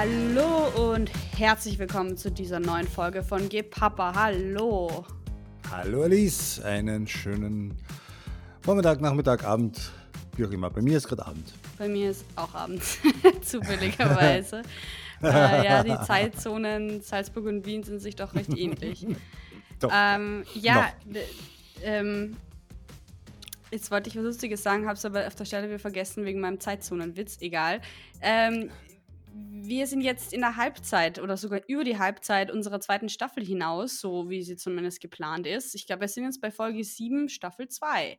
Hallo und herzlich willkommen zu dieser neuen Folge von Geh Papa. Hallo. Hallo Alice, einen schönen Vormittag, Nachmittag, Abend, wie auch immer. Bei mir ist gerade Abend. Bei mir ist auch Abend, zufälligerweise. äh, ja, die Zeitzonen Salzburg und Wien sind sich doch recht ähnlich. Doch. Ähm, ja, ähm, jetzt wollte ich was Lustiges sagen, habe es aber auf der Stelle wieder vergessen wegen meinem Zeitzonenwitz. Egal. Ähm, wir sind jetzt in der Halbzeit oder sogar über die Halbzeit unserer zweiten Staffel hinaus, so wie sie zumindest geplant ist. Ich glaube, wir sind jetzt bei Folge 7, Staffel 2.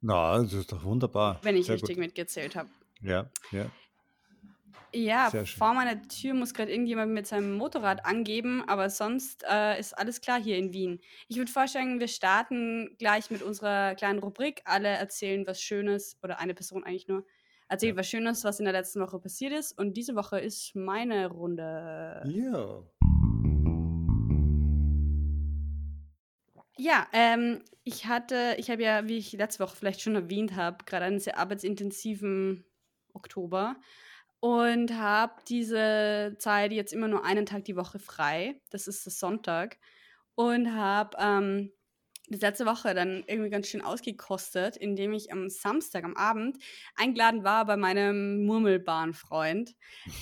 Na, das ist doch wunderbar. Wenn ich Sehr richtig gut. mitgezählt habe. Ja, ja. Ja, vor meiner Tür muss gerade irgendjemand mit seinem Motorrad angeben, aber sonst äh, ist alles klar hier in Wien. Ich würde vorschlagen, wir starten gleich mit unserer kleinen Rubrik. Alle erzählen was Schönes, oder eine Person eigentlich nur, erzählt was Schönes, was in der letzten Woche passiert ist. Und diese Woche ist meine Runde. Ja. Ja, ähm, ich hatte, ich habe ja, wie ich letzte Woche vielleicht schon erwähnt habe, gerade einen sehr arbeitsintensiven Oktober und habe diese Zeit jetzt immer nur einen Tag die Woche frei. Das ist der Sonntag. Und habe ähm, das letzte Woche dann irgendwie ganz schön ausgekostet, indem ich am Samstag am Abend eingeladen war bei meinem Murmelbahnfreund.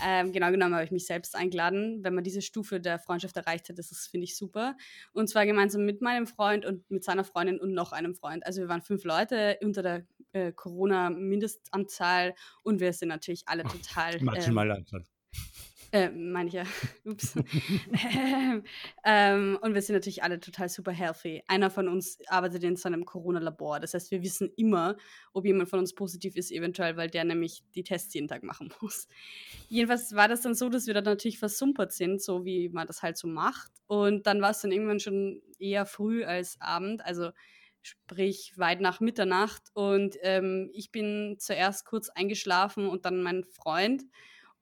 Ähm, genau genommen habe ich mich selbst eingeladen. Wenn man diese Stufe der Freundschaft erreicht hat, das ist, finde ich, super. Und zwar gemeinsam mit meinem Freund und mit seiner Freundin und noch einem Freund. Also wir waren fünf Leute unter der äh, Corona-Mindestanzahl und wir sind natürlich alle total. Maximale ähm. Äh, meine ich ja. Ups. ähm, und wir sind natürlich alle total super healthy. Einer von uns arbeitet in seinem Corona-Labor. Das heißt, wir wissen immer, ob jemand von uns positiv ist, eventuell, weil der nämlich die Tests jeden Tag machen muss. Jedenfalls war das dann so, dass wir dann natürlich versumpert sind, so wie man das halt so macht. Und dann war es dann irgendwann schon eher früh als Abend. Also sprich weit nach Mitternacht. Und ähm, ich bin zuerst kurz eingeschlafen und dann mein Freund.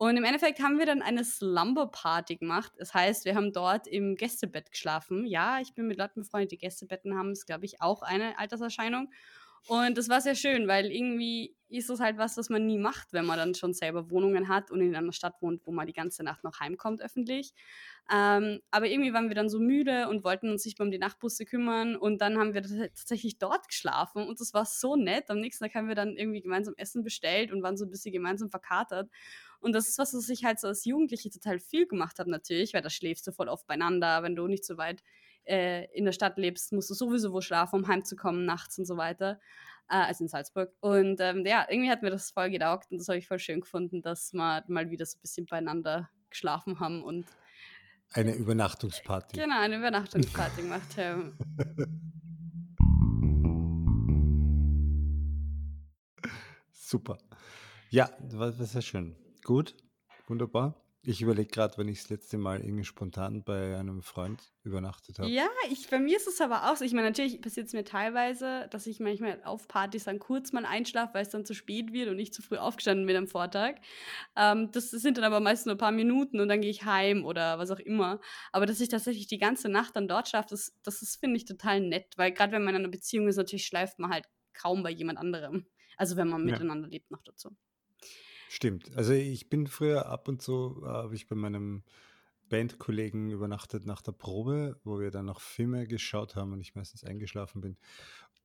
Und im Endeffekt haben wir dann eine Slumber-Party gemacht. Das heißt, wir haben dort im Gästebett geschlafen. Ja, ich bin mit Leuten befreundet, die Gästebetten haben. Das ist, glaube ich, auch eine Alterserscheinung. Und das war sehr schön, weil irgendwie ist es halt was, was man nie macht, wenn man dann schon selber Wohnungen hat und in einer Stadt wohnt, wo man die ganze Nacht noch heimkommt öffentlich. Ähm, aber irgendwie waren wir dann so müde und wollten uns nicht mehr um die Nachtbusse kümmern und dann haben wir tatsächlich dort geschlafen und das war so nett. Am nächsten Tag haben wir dann irgendwie gemeinsam Essen bestellt und waren so ein bisschen gemeinsam verkatert. Und das ist was, was ich halt so als Jugendliche total viel gemacht habe natürlich, weil da schläfst du voll oft beieinander, wenn du nicht so weit äh, in der Stadt lebst, musst du sowieso wo schlafen, um heimzukommen nachts und so weiter. Äh, also in Salzburg. Und ähm, ja, irgendwie hat mir das voll gedaugt und das habe ich voll schön gefunden, dass wir mal wieder so ein bisschen beieinander geschlafen haben und eine Übernachtungsparty. Genau, eine Übernachtungsparty gemacht haben. Super. Ja, das war sehr schön. Gut, wunderbar. Ich überlege gerade, wenn ich das letzte Mal irgendwie spontan bei einem Freund übernachtet habe. Ja, ich, bei mir ist es aber auch so. Ich meine, natürlich passiert es mir teilweise, dass ich manchmal auf Partys dann kurz mal einschlafe, weil es dann zu spät wird und ich zu früh aufgestanden bin am Vortag. Ähm, das sind dann aber meist nur ein paar Minuten und dann gehe ich heim oder was auch immer. Aber dass ich tatsächlich die ganze Nacht dann dort schlafe, das, das ist, finde ich, total nett. Weil gerade wenn man in einer Beziehung ist, natürlich schleift man halt kaum bei jemand anderem. Also wenn man miteinander ja. lebt noch dazu. Stimmt. Also ich bin früher ab und zu, äh, habe ich bei meinem Bandkollegen übernachtet nach der Probe, wo wir dann noch Filme geschaut haben und ich meistens eingeschlafen bin.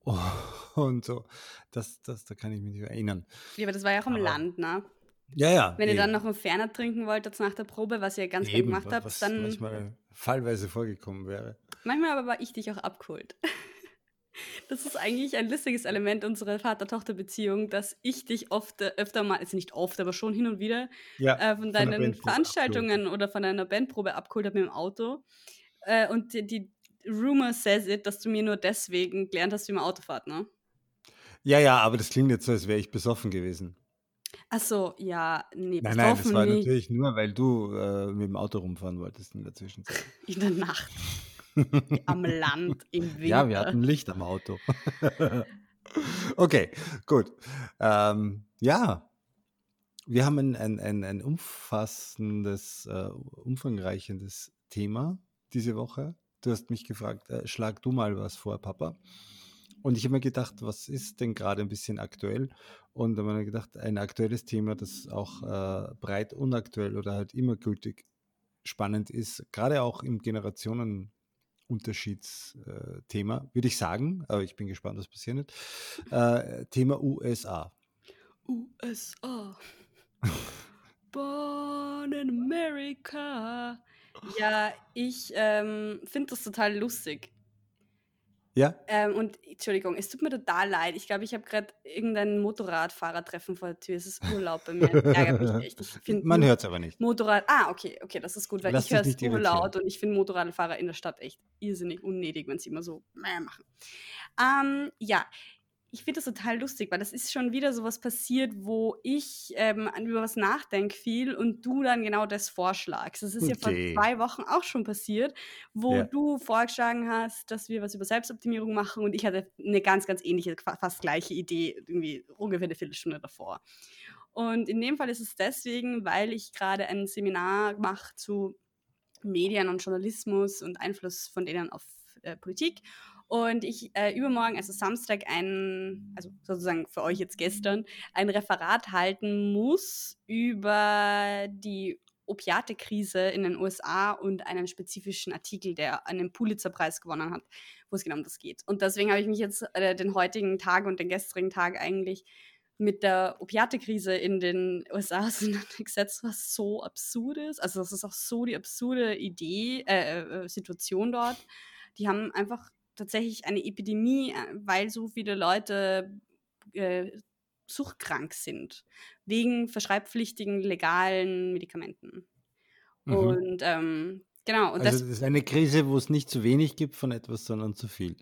Oh, und so, das, das, da kann ich mich nicht erinnern. Ja, aber das war ja auch im aber, Land, ne? Ja, ja. Wenn eben. ihr dann noch einen Ferner trinken wolltet nach der Probe, was ihr ganz gerne gemacht habt, was dann. manchmal fallweise vorgekommen wäre. Manchmal aber war ich dich auch abgeholt. Das ist eigentlich ein lustiges Element unserer Vater-Tochter-Beziehung, dass ich dich oft, äh, öfter mal, also nicht oft, aber schon hin und wieder, ja, äh, von deinen Veranstaltungen abgeholt. oder von einer Bandprobe abgeholt habe mit dem Auto. Äh, und die, die, Rumor says it, dass du mir nur deswegen gelernt hast, wie man Auto fährt, ne? Ja, ja, aber das klingt jetzt so, als wäre ich besoffen gewesen. Ach so, ja, nee, Nein, nein, das war nicht. natürlich nur, weil du äh, mit dem Auto rumfahren wolltest in der Zwischenzeit. In der Nacht. am Land im Winter. Ja, wir hatten Licht am Auto. okay, gut. Ähm, ja, wir haben ein, ein, ein, ein umfassendes, äh, umfangreichendes Thema diese Woche. Du hast mich gefragt, äh, schlag du mal was vor, Papa. Und ich habe mir gedacht, was ist denn gerade ein bisschen aktuell? Und habe ich mir gedacht, ein aktuelles Thema, das auch äh, breit unaktuell oder halt immer gültig spannend ist, gerade auch im Generationenunterschiedsthema, äh, würde ich sagen, aber ich bin gespannt, was passieren wird. Äh, Thema USA. USA. Born in America. Ja, ich ähm, finde das total lustig. Ja? Ähm, und Entschuldigung, es tut mir total leid. Ich glaube, ich habe gerade irgendein Motorradfahrertreffen vor der Tür. Es ist Urlaub bei mir. Ärgert mich echt. Ich Man hört es aber nicht. Motorrad. Ah, okay, okay, das ist gut, weil Lass ich höre es so laut und ich finde Motorradfahrer in der Stadt echt irrsinnig unnötig, wenn sie immer so machen. Ähm, ja, ich finde das total lustig, weil das ist schon wieder so was passiert, wo ich ähm, über was nachdenke viel und du dann genau das vorschlagst. Das ist okay. ja vor zwei Wochen auch schon passiert, wo ja. du vorgeschlagen hast, dass wir was über Selbstoptimierung machen und ich hatte eine ganz, ganz ähnliche, fast gleiche Idee, irgendwie ungefähr eine Viertelstunde davor. Und in dem Fall ist es deswegen, weil ich gerade ein Seminar mache zu Medien und Journalismus und Einfluss von denen auf äh, Politik und ich äh, übermorgen, also Samstag, ein, also sozusagen für euch jetzt gestern, ein Referat halten muss über die Opiate-Krise in den USA und einen spezifischen Artikel, der einen Pulitzer-Preis gewonnen hat, wo es genau um das geht. Und deswegen habe ich mich jetzt äh, den heutigen Tag und den gestrigen Tag eigentlich mit der Opiate-Krise in den USA auseinandergesetzt, was so absurd ist. Also das ist auch so die absurde Idee, äh, äh Situation dort. Die haben einfach tatsächlich eine Epidemie, äh, weil so viele Leute äh, suchtkrank sind, wegen verschreibpflichtigen legalen Medikamenten. Mhm. Und ähm, genau. Und also das, das ist eine Krise, wo es nicht zu wenig gibt von etwas, sondern zu viel.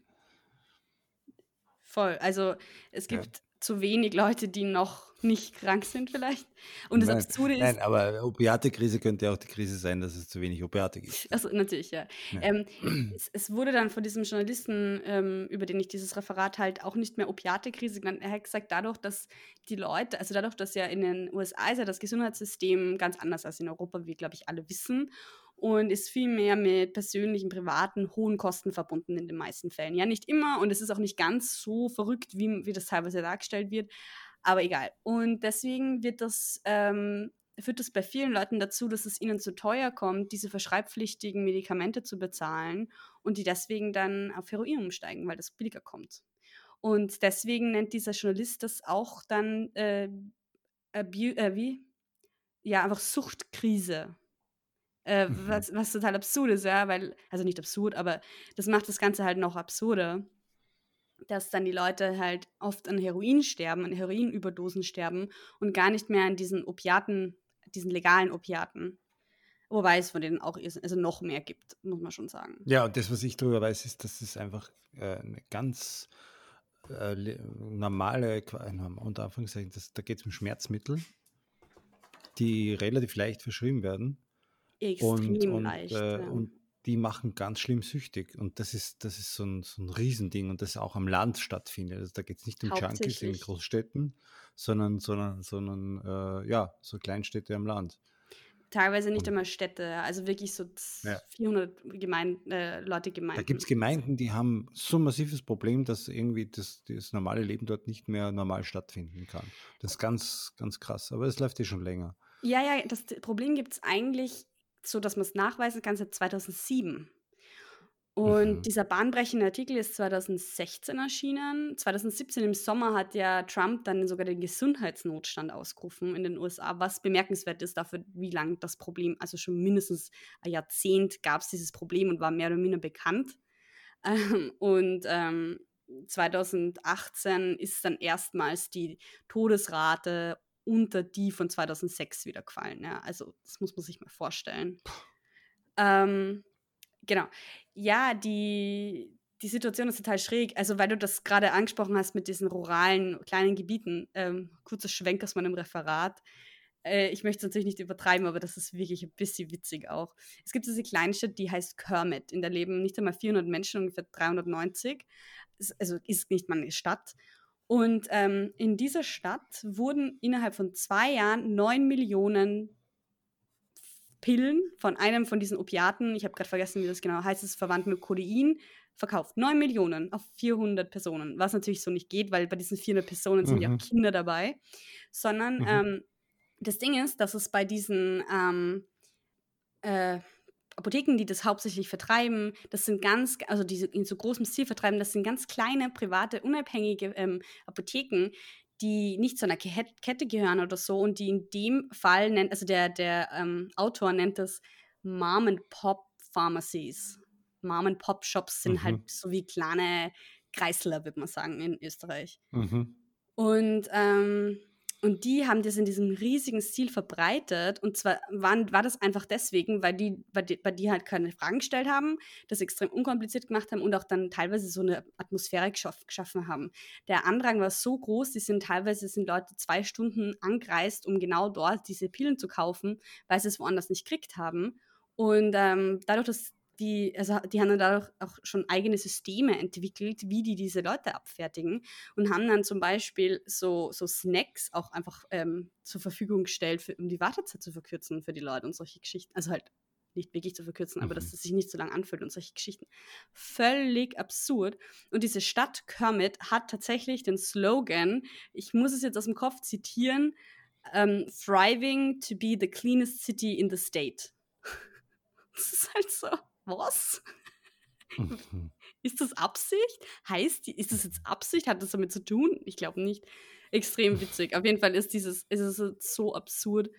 Voll. Also es gibt. Zu wenig Leute, die noch nicht krank sind vielleicht. Und das nein, Absurde ist... Nein, aber Opiate-Krise könnte ja auch die Krise sein, dass es zu wenig Opiate gibt. Also natürlich, ja. ja. Ähm, es, es, wurde dann von diesem Journalisten, ähm, über den ich dieses Referat halt auch nicht mehr Opiate-Krise genannt, er hat gesagt, dadurch, dass die Leute, also dadurch, dass ja in den USA ist ja das Gesundheitssystem ganz anders als in Europa, wie, glaube ich, alle wissen und ist viel mehr mit persönlichen, privaten, hohen Kosten verbunden in den meisten Fällen. Ja, nicht immer und es ist auch nicht ganz so verrückt, wie, wie das teilweise dargestellt wird, aber egal. Und deswegen wird das, ähm, führt das bei vielen Leuten dazu, dass es ihnen zu teuer kommt, diese verschreibpflichtigen Medikamente zu bezahlen und die deswegen dann auf Heroin umsteigen, weil das billiger kommt. Und deswegen nennt dieser Journalist das auch dann äh, äh, wie? Ja, einfach Suchtkrise. Äh, mhm. was, was total absurd ist, ja, weil, also nicht absurd, aber das macht das Ganze halt noch absurder dass dann die Leute halt oft an Heroin sterben, an Heroinüberdosen sterben und gar nicht mehr an diesen Opiaten, diesen legalen Opiaten. Wobei es von denen auch also noch mehr gibt, muss man schon sagen. Ja, und das, was ich darüber weiß, ist, dass es einfach äh, eine ganz äh, normale, unter Anführungszeichen, das, da geht es um Schmerzmittel, die relativ leicht verschrieben werden. Extrem und, und, leicht. Äh, ja. Und die machen ganz schlimm süchtig. Und das ist, das ist so, ein, so ein Riesending und das auch am Land stattfindet. Also da geht es nicht um Junkies in Großstädten, sondern, sondern, sondern äh, ja, so Kleinstädte am Land. Teilweise nicht und, einmal Städte, also wirklich so ja. 400 Gemein äh, Leute Gemeinden. Da gibt es Gemeinden, die haben so ein massives Problem, dass irgendwie das, das normale Leben dort nicht mehr normal stattfinden kann. Das ist ganz, ganz krass, aber es läuft ja schon länger. Ja, ja, das Problem gibt es eigentlich so dass man es nachweisen kann, seit 2007. Und mhm. dieser bahnbrechende Artikel ist 2016 erschienen. 2017 im Sommer hat ja Trump dann sogar den Gesundheitsnotstand ausgerufen in den USA, was bemerkenswert ist dafür, wie lange das Problem, also schon mindestens ein Jahrzehnt gab es dieses Problem und war mehr oder minder bekannt. Ähm, und ähm, 2018 ist dann erstmals die Todesrate unter die von 2006 wieder gefallen. Ja? Also das muss man sich mal vorstellen. Ähm, genau. Ja, die, die Situation ist total schräg. Also weil du das gerade angesprochen hast mit diesen ruralen kleinen Gebieten. Ähm, kurzer Schwenk aus meinem Referat. Äh, ich möchte es natürlich nicht übertreiben, aber das ist wirklich ein bisschen witzig auch. Es gibt diese Kleinstadt, die heißt Kermit. In der leben nicht einmal 400 Menschen, ungefähr 390. Also ist nicht mal eine Stadt. Und ähm, in dieser Stadt wurden innerhalb von zwei Jahren neun Millionen Pillen von einem von diesen Opiaten, ich habe gerade vergessen, wie das genau heißt, es ist verwandt mit Codein, verkauft. 9 Millionen auf 400 Personen, was natürlich so nicht geht, weil bei diesen 400 Personen sind mhm. ja auch Kinder dabei. Sondern mhm. ähm, das Ding ist, dass es bei diesen ähm, äh, Apotheken, die das hauptsächlich vertreiben, das sind ganz, also diese in so großem Stil vertreiben, das sind ganz kleine, private, unabhängige ähm, Apotheken, die nicht zu einer Kette gehören oder so und die in dem Fall nennt, also der, der ähm, Autor nennt das Mom and Pop Pharmacies. Mom and Pop Shops sind halt mhm. halt so wie kleine Kreisler, würde man sagen, in Österreich. Mhm. Und ähm, und die haben das in diesem riesigen Stil verbreitet. Und zwar waren, war das einfach deswegen, weil die, weil die, bei die halt keine Fragen gestellt haben, das extrem unkompliziert gemacht haben und auch dann teilweise so eine Atmosphäre geschaff, geschaffen haben. Der Andrang war so groß, die sind teilweise sind Leute zwei Stunden angereist, um genau dort diese Pillen zu kaufen, weil sie es woanders nicht gekriegt haben. Und ähm, dadurch, dass die, also die haben dann dadurch auch schon eigene Systeme entwickelt, wie die diese Leute abfertigen und haben dann zum Beispiel so, so Snacks auch einfach ähm, zur Verfügung gestellt, für, um die Wartezeit zu verkürzen für die Leute und solche Geschichten. Also halt nicht wirklich zu verkürzen, mhm. aber dass mhm. es sich nicht so lange anfühlt und solche Geschichten. Völlig absurd. Und diese Stadt Kermit hat tatsächlich den Slogan, ich muss es jetzt aus dem Kopf zitieren, um, ähm, Thriving to be the cleanest city in the state. das ist halt so was? Mhm. Ist das Absicht? Heißt, ist das jetzt Absicht? Hat das damit zu tun? Ich glaube nicht. Extrem witzig. Auf jeden Fall ist dieses, ist es so absurd.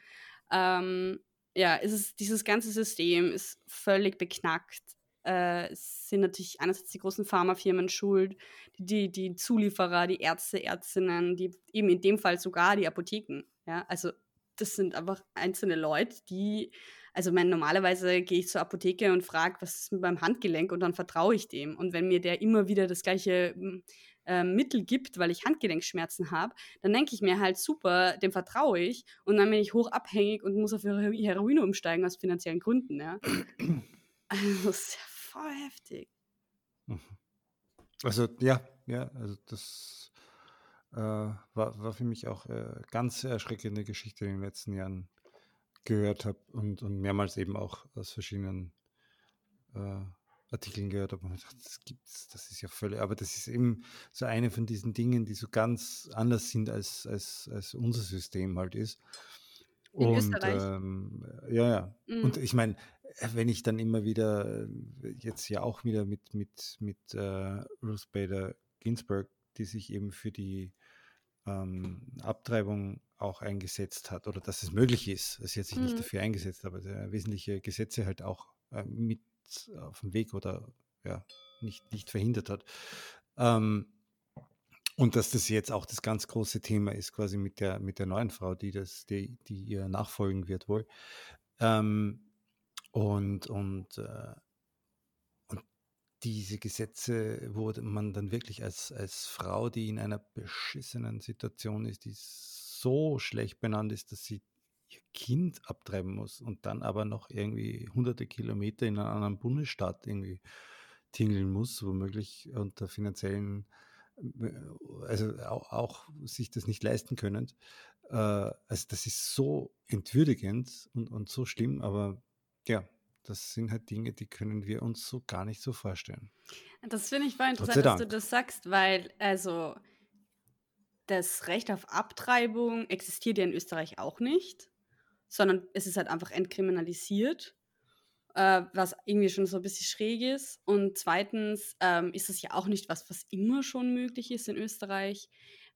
Ähm, ja, ist es, dieses ganze System ist völlig beknackt. Äh, es sind natürlich einerseits die großen Pharmafirmen schuld, die, die Zulieferer, die Ärzte, Ärztinnen, die eben in dem Fall sogar die Apotheken. Ja, also das sind einfach einzelne Leute, die also mein, normalerweise gehe ich zur Apotheke und frage, was ist mit meinem Handgelenk und dann vertraue ich dem. Und wenn mir der immer wieder das gleiche hm, äh, Mittel gibt, weil ich Handgelenkschmerzen habe, dann denke ich mir halt, super, dem vertraue ich. Und dann bin ich hoch abhängig und muss auf Heroin umsteigen aus finanziellen Gründen. Ja. Also das ist ja voll heftig. Mhm. Also ja, ja, also das äh, war, war für mich auch äh, ganz erschreckende Geschichte in den letzten Jahren gehört habe und, und mehrmals eben auch aus verschiedenen äh, Artikeln gehört habe. Und ich dachte, das gibt's, das ist ja völlig, aber das ist eben so eine von diesen Dingen, die so ganz anders sind als, als, als unser System halt ist. In und, Österreich. Ähm, ja, ja. Mhm. Und ich meine, wenn ich dann immer wieder, jetzt ja auch wieder mit, mit, mit äh, Ruth Bader Ginsburg, die sich eben für die ähm, Abtreibung auch eingesetzt hat oder dass es möglich ist. Sie hat sich mhm. nicht dafür eingesetzt, aber wesentliche Gesetze halt auch äh, mit auf dem Weg oder ja, nicht, nicht verhindert hat. Ähm, und dass das jetzt auch das ganz große Thema ist, quasi mit der, mit der neuen Frau, die das, die, die ihr nachfolgen wird wohl. Ähm, und, und äh, diese Gesetze, wo man dann wirklich als, als Frau, die in einer beschissenen Situation ist, die so schlecht benannt ist, dass sie ihr Kind abtreiben muss und dann aber noch irgendwie hunderte Kilometer in einem anderen Bundesstaat irgendwie tingeln muss, womöglich unter finanziellen, also auch, auch sich das nicht leisten können. Äh, also das ist so entwürdigend und, und so schlimm, aber ja, das sind halt Dinge, die können wir uns so gar nicht so vorstellen. Das finde ich voll interessant, dass du das sagst, weil also das Recht auf Abtreibung existiert ja in Österreich auch nicht, sondern es ist halt einfach entkriminalisiert, äh, was irgendwie schon so ein bisschen schräg ist. Und zweitens ähm, ist es ja auch nicht was, was immer schon möglich ist in Österreich.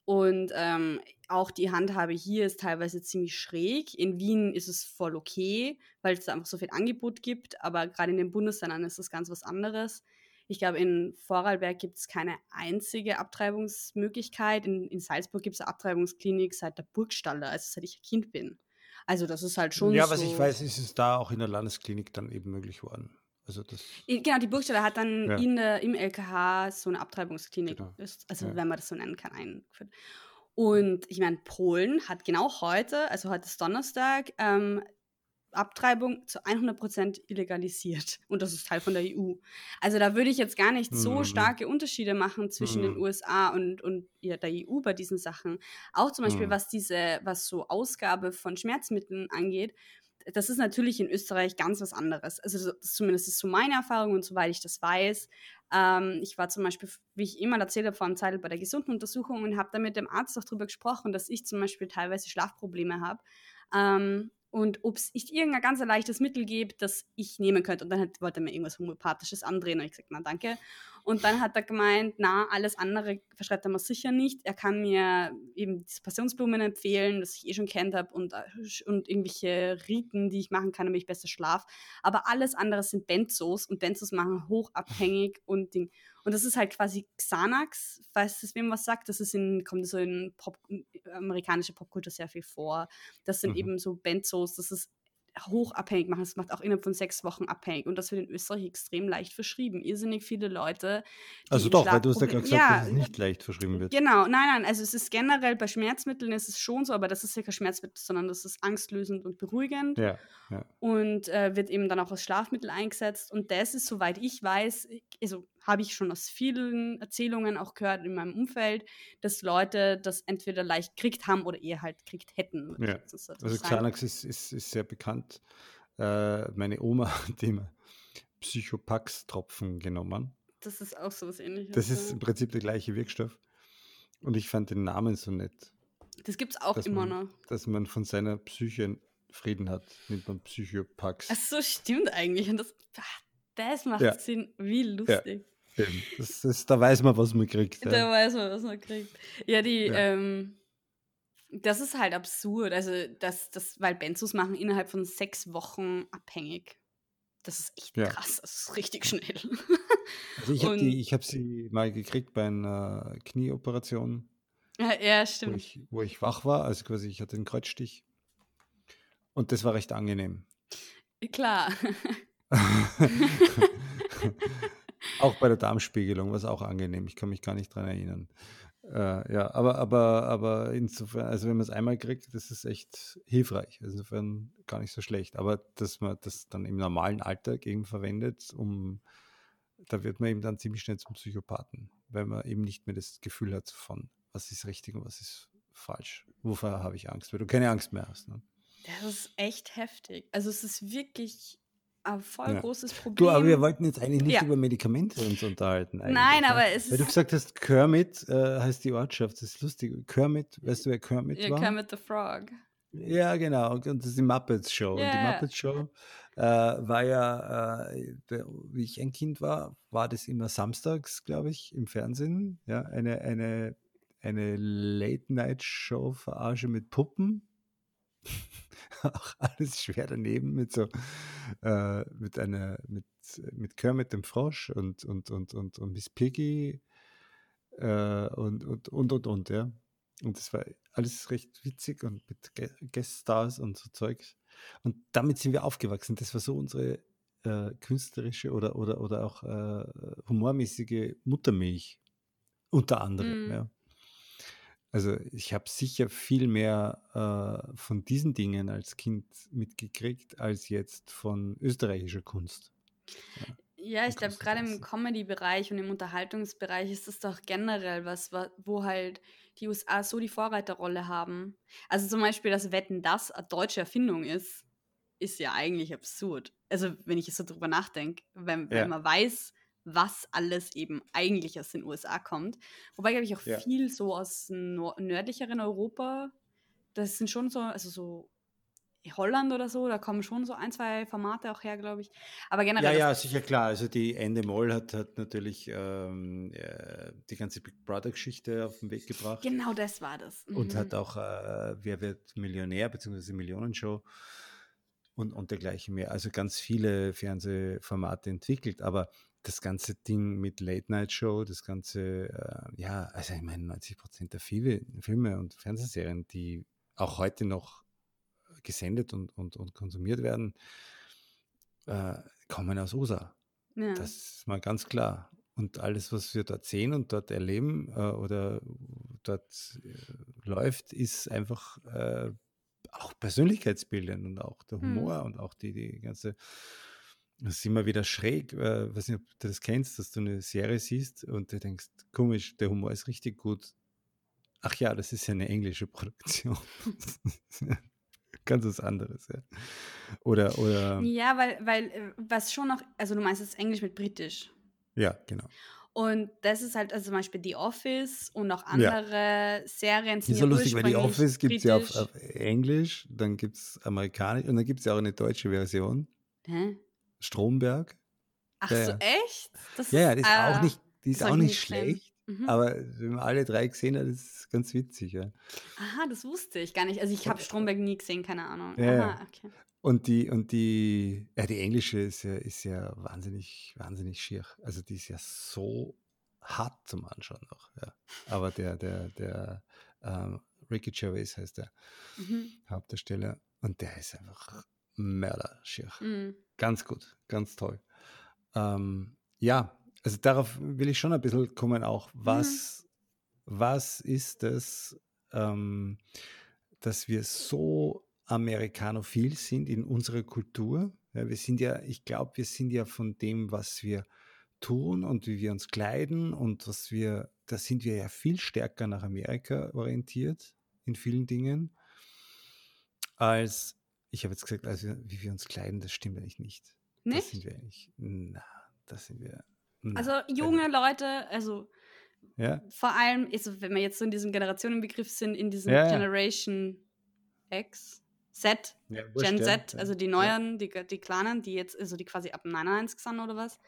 Und ähm, auch die Handhabe hier ist teilweise ziemlich schräg. In Wien ist es voll okay, weil es einfach so viel Angebot gibt, aber gerade in den Bundesländern ist das ganz was anderes. Ich glaube, in Vorarlberg gibt es keine einzige Abtreibungsmöglichkeit. In, in Salzburg gibt es eine Abtreibungsklinik seit der Burgstaller, also seit ich ein Kind bin. Also das ist halt schon Ja, was so ich weiß, ist es da auch in der Landesklinik dann eben möglich worden. Also das genau, die Burgstaller hat dann ja. in der, im LKH so eine Abtreibungsklinik, genau. also ja. wenn man das so nennen kann, eingeführt. Und ich meine, Polen hat genau heute, also heute ist Donnerstag, ähm, Abtreibung zu 100% illegalisiert. Und das ist Teil von der EU. Also da würde ich jetzt gar nicht so mhm. starke Unterschiede machen zwischen mhm. den USA und, und ja, der EU bei diesen Sachen. Auch zum Beispiel, mhm. was diese, was so Ausgabe von Schmerzmitteln angeht, das ist natürlich in Österreich ganz was anderes. Also zumindest ist so meine Erfahrung und soweit ich das weiß. Ähm, ich war zum Beispiel, wie ich immer erzählt habe, vor einem Zeit bei der gesunden Untersuchung und habe da mit dem Arzt auch darüber gesprochen, dass ich zum Beispiel teilweise Schlafprobleme habe. Ähm, und ob es nicht irgendein ganz leichtes Mittel gibt, das ich nehmen könnte. Und dann hat, wollte er mir irgendwas Homöopathisches andrehen und ich gesagt, na danke. Und dann hat er gemeint, na, alles andere verschreibt er mir sicher nicht. Er kann mir eben diese Passionsblumen empfehlen, das ich eh schon kennt habe und, äh, und irgendwelche Riten, die ich machen kann, damit ich besser schlaf. Aber alles andere sind Benzos und Benzos machen hochabhängig und Ding. Und das ist halt quasi Xanax, falls das wem was sagt. Das ist in, kommt so in Pop, amerikanische Popkultur sehr viel vor. Das sind mhm. eben so Benzos, das ist hochabhängig machen. Das macht auch innerhalb von sechs Wochen abhängig. Und das wird in Österreich extrem leicht verschrieben. Irrsinnig viele Leute. Also doch, weil du hast ja gerade gesagt, ja, dass es nicht leicht verschrieben wird. Genau, nein, nein. Also es ist generell bei Schmerzmitteln ist es schon so, aber das ist ja kein Schmerzmittel, sondern das ist angstlösend und beruhigend. Ja, ja. Und äh, wird eben dann auch als Schlafmittel eingesetzt. Und das ist, soweit ich weiß, also habe ich schon aus vielen Erzählungen auch gehört in meinem Umfeld, dass Leute das entweder leicht gekriegt haben oder eher halt gekriegt hätten. Ja. also Xanax ist, ist, ist, sehr bekannt. Äh, meine Oma hat immer Psychopax-Tropfen genommen. Das ist auch so was ähnliches. Das ist im Prinzip der gleiche Wirkstoff. Und ich fand den Namen so nett. Das gibt es auch immer man, noch. Dass man von seiner Psyche Frieden hat, nimmt man Psychopax. Ach so, stimmt eigentlich. Und das, das macht ja. Sinn. Wie lustig. Eben. Das, das, da weiß man, was man kriegt. Ja. Da weiß man, was man kriegt. Ja, die, ja. Ähm, das ist halt absurd. Also, das, das, weil Benzos machen innerhalb von sechs Wochen abhängig. Das ist echt ja. krass. Das ist richtig schnell. Also ich habe hab sie mal gekriegt bei einer Knieoperation. Ja, stimmt. Wo ich, wo ich wach war, also quasi ich hatte einen Kreuzstich. Und das war recht angenehm. Klar. Auch bei der Darmspiegelung war es auch angenehm. Ich kann mich gar nicht dran erinnern. Äh, ja, aber, aber, aber insofern, also wenn man es einmal kriegt, das ist echt hilfreich. Also insofern gar nicht so schlecht. Aber dass man das dann im normalen Alltag eben verwendet, um da wird man eben dann ziemlich schnell zum Psychopathen, weil man eben nicht mehr das Gefühl hat von, was ist richtig und was ist falsch. Wovor habe ich Angst? Weil du keine Angst mehr hast. Ne? Das ist echt heftig. Also es ist wirklich ein voll ja. großes Problem. Du, aber wir wollten jetzt eigentlich nicht ja. über Medikamente uns unterhalten. Nein, aber es ist. Weil du gesagt hast, Kermit äh, heißt die Ortschaft, das ist lustig. Kermit, weißt du, wer Kermit ja, war? Kermit the Frog. Ja, genau. Und das ist die Muppets Show. Yeah. Und die Muppets Show äh, war ja, äh, wie ich ein Kind war, war das immer samstags, glaube ich, im Fernsehen. Ja, eine, eine, eine Late-Night-Show-Verarsche mit Puppen auch alles schwer daneben mit so äh, mit einer mit mit Kermit dem Frosch und und und und, und Miss Piggy äh, und, und und und und ja. Und das war alles recht witzig und mit Guest Stars und so Zeugs. Und damit sind wir aufgewachsen. Das war so unsere äh, künstlerische oder oder oder auch äh, humormäßige Muttermilch. Unter anderem mm. ja also ich habe sicher viel mehr äh, von diesen Dingen als Kind mitgekriegt, als jetzt von österreichischer Kunst. Ja, ja ich glaube, gerade im Comedy-Bereich und im Unterhaltungsbereich ist das doch generell was, wo halt die USA so die Vorreiterrolle haben. Also zum Beispiel, dass Wetten das eine deutsche Erfindung ist, ist ja eigentlich absurd. Also wenn ich jetzt so drüber nachdenke, wenn, wenn ja. man weiß, was alles eben eigentlich aus den USA kommt. Wobei, glaube ich, auch ja. viel so aus nördlicheren Europa, das sind schon so, also so Holland oder so, da kommen schon so ein, zwei Formate auch her, glaube ich. Aber generell. Ja, ja, sicher klar. Also die Ende Moll hat, hat natürlich ähm, äh, die ganze Big Brother-Geschichte auf den Weg gebracht. Genau, das war das. Mhm. Und hat auch äh, Wer wird Millionär, beziehungsweise Millionenshow und, und dergleichen mehr. Also ganz viele Fernsehformate entwickelt. Aber das ganze Ding mit Late Night Show, das ganze, äh, ja, also ich meine, 90 Prozent der Filme, Filme und Fernsehserien, die auch heute noch gesendet und, und, und konsumiert werden, äh, kommen aus USA. Ja. Das ist mal ganz klar. Und alles, was wir dort sehen und dort erleben äh, oder dort äh, läuft, ist einfach äh, auch persönlichkeitsbildend und auch der hm. Humor hm. und auch die, die ganze das ist immer wieder schräg, äh, weiß nicht, ob du das kennst, dass du eine Serie siehst und du denkst, komisch, der Humor ist richtig gut. Ach ja, das ist ja eine englische Produktion. ganz was anderes, ja. Oder, oder. Ja, weil, weil, äh, was schon noch, also du meinst jetzt Englisch mit Britisch. Ja, genau. Und das ist halt, also zum Beispiel The Office und auch andere ja. Serien. Das ist so lustig, weil The Office gibt es ja auf, auf, Englisch, dann gibt es amerikanisch und dann gibt es ja auch eine deutsche Version. Hä? Stromberg. Ach so, ja. echt? Das ja, ja, die ist äh, auch nicht, die ist auch nicht schlecht. Mhm. Aber wenn man alle drei gesehen hat, ist es ganz witzig, ja. Aha, das wusste ich gar nicht. Also ich habe Stromberg nie gesehen, keine Ahnung. Ja, Aha, okay. Und die, und die, ja, die englische ist ja, ist ja wahnsinnig, wahnsinnig schier. Also die ist ja so hart zum Anschauen auch, ja. Aber der, der, der ähm, Ricky Gervais heißt der mhm. Hauptdarsteller und der ist einfach mörderschier. Mhm. Ganz gut, ganz toll. Ähm, ja, also darauf will ich schon ein bisschen kommen auch. Was, mhm. was ist das, ähm, dass wir so amerikanophil sind in unserer Kultur? Ja, wir sind ja, ich glaube, wir sind ja von dem, was wir tun und wie wir uns kleiden und was wir, da sind wir ja viel stärker nach Amerika orientiert in vielen Dingen, als, ich habe jetzt gesagt, also wie wir uns kleiden, das stimmt eigentlich nicht. Nicht? Das sind wir eigentlich, na, das sind wir, na, also junge also, Leute, also ja. vor allem, also wenn wir jetzt so in diesem Generationenbegriff sind, in diesem ja, Generation X, Z, ja, Gen Z, also die neuen, die, die kleinen, die jetzt, also die quasi ab 99 sind oder was,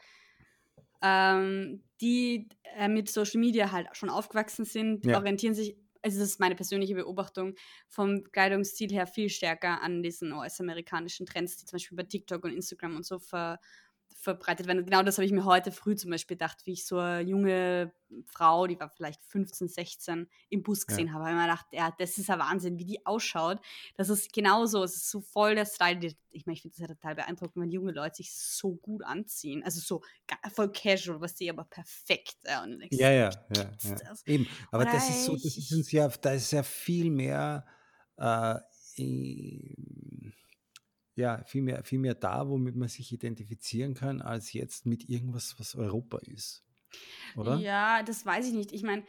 ähm, die äh, mit Social Media halt schon aufgewachsen sind, orientieren sich also das ist meine persönliche Beobachtung, vom Kleidungsstil her viel stärker an diesen US-amerikanischen Trends, die zum Beispiel bei TikTok und Instagram und so ver, verbreitet werden. Genau das habe ich mir heute früh zum Beispiel gedacht, wie ich so eine junge Frau, die war vielleicht 15, 16, im Bus gesehen ja. habe. Habe ich mir gedacht, ja, das ist ja Wahnsinn, wie die ausschaut. Das ist genauso, es ist so voll der Style. Ich meine, ich finde das ja total beeindruckend, wenn junge Leute sich so gut anziehen. Also so voll casual, was sie aber perfekt. Ja, ja, ja, ja, ja. Eben, aber Oder das ist so, das ist uns ja, da ist ja viel mehr äh, ja, viel mehr, viel mehr da, womit man sich identifizieren kann, als jetzt mit irgendwas, was Europa ist. Oder? Ja, das weiß ich nicht. Ich meine,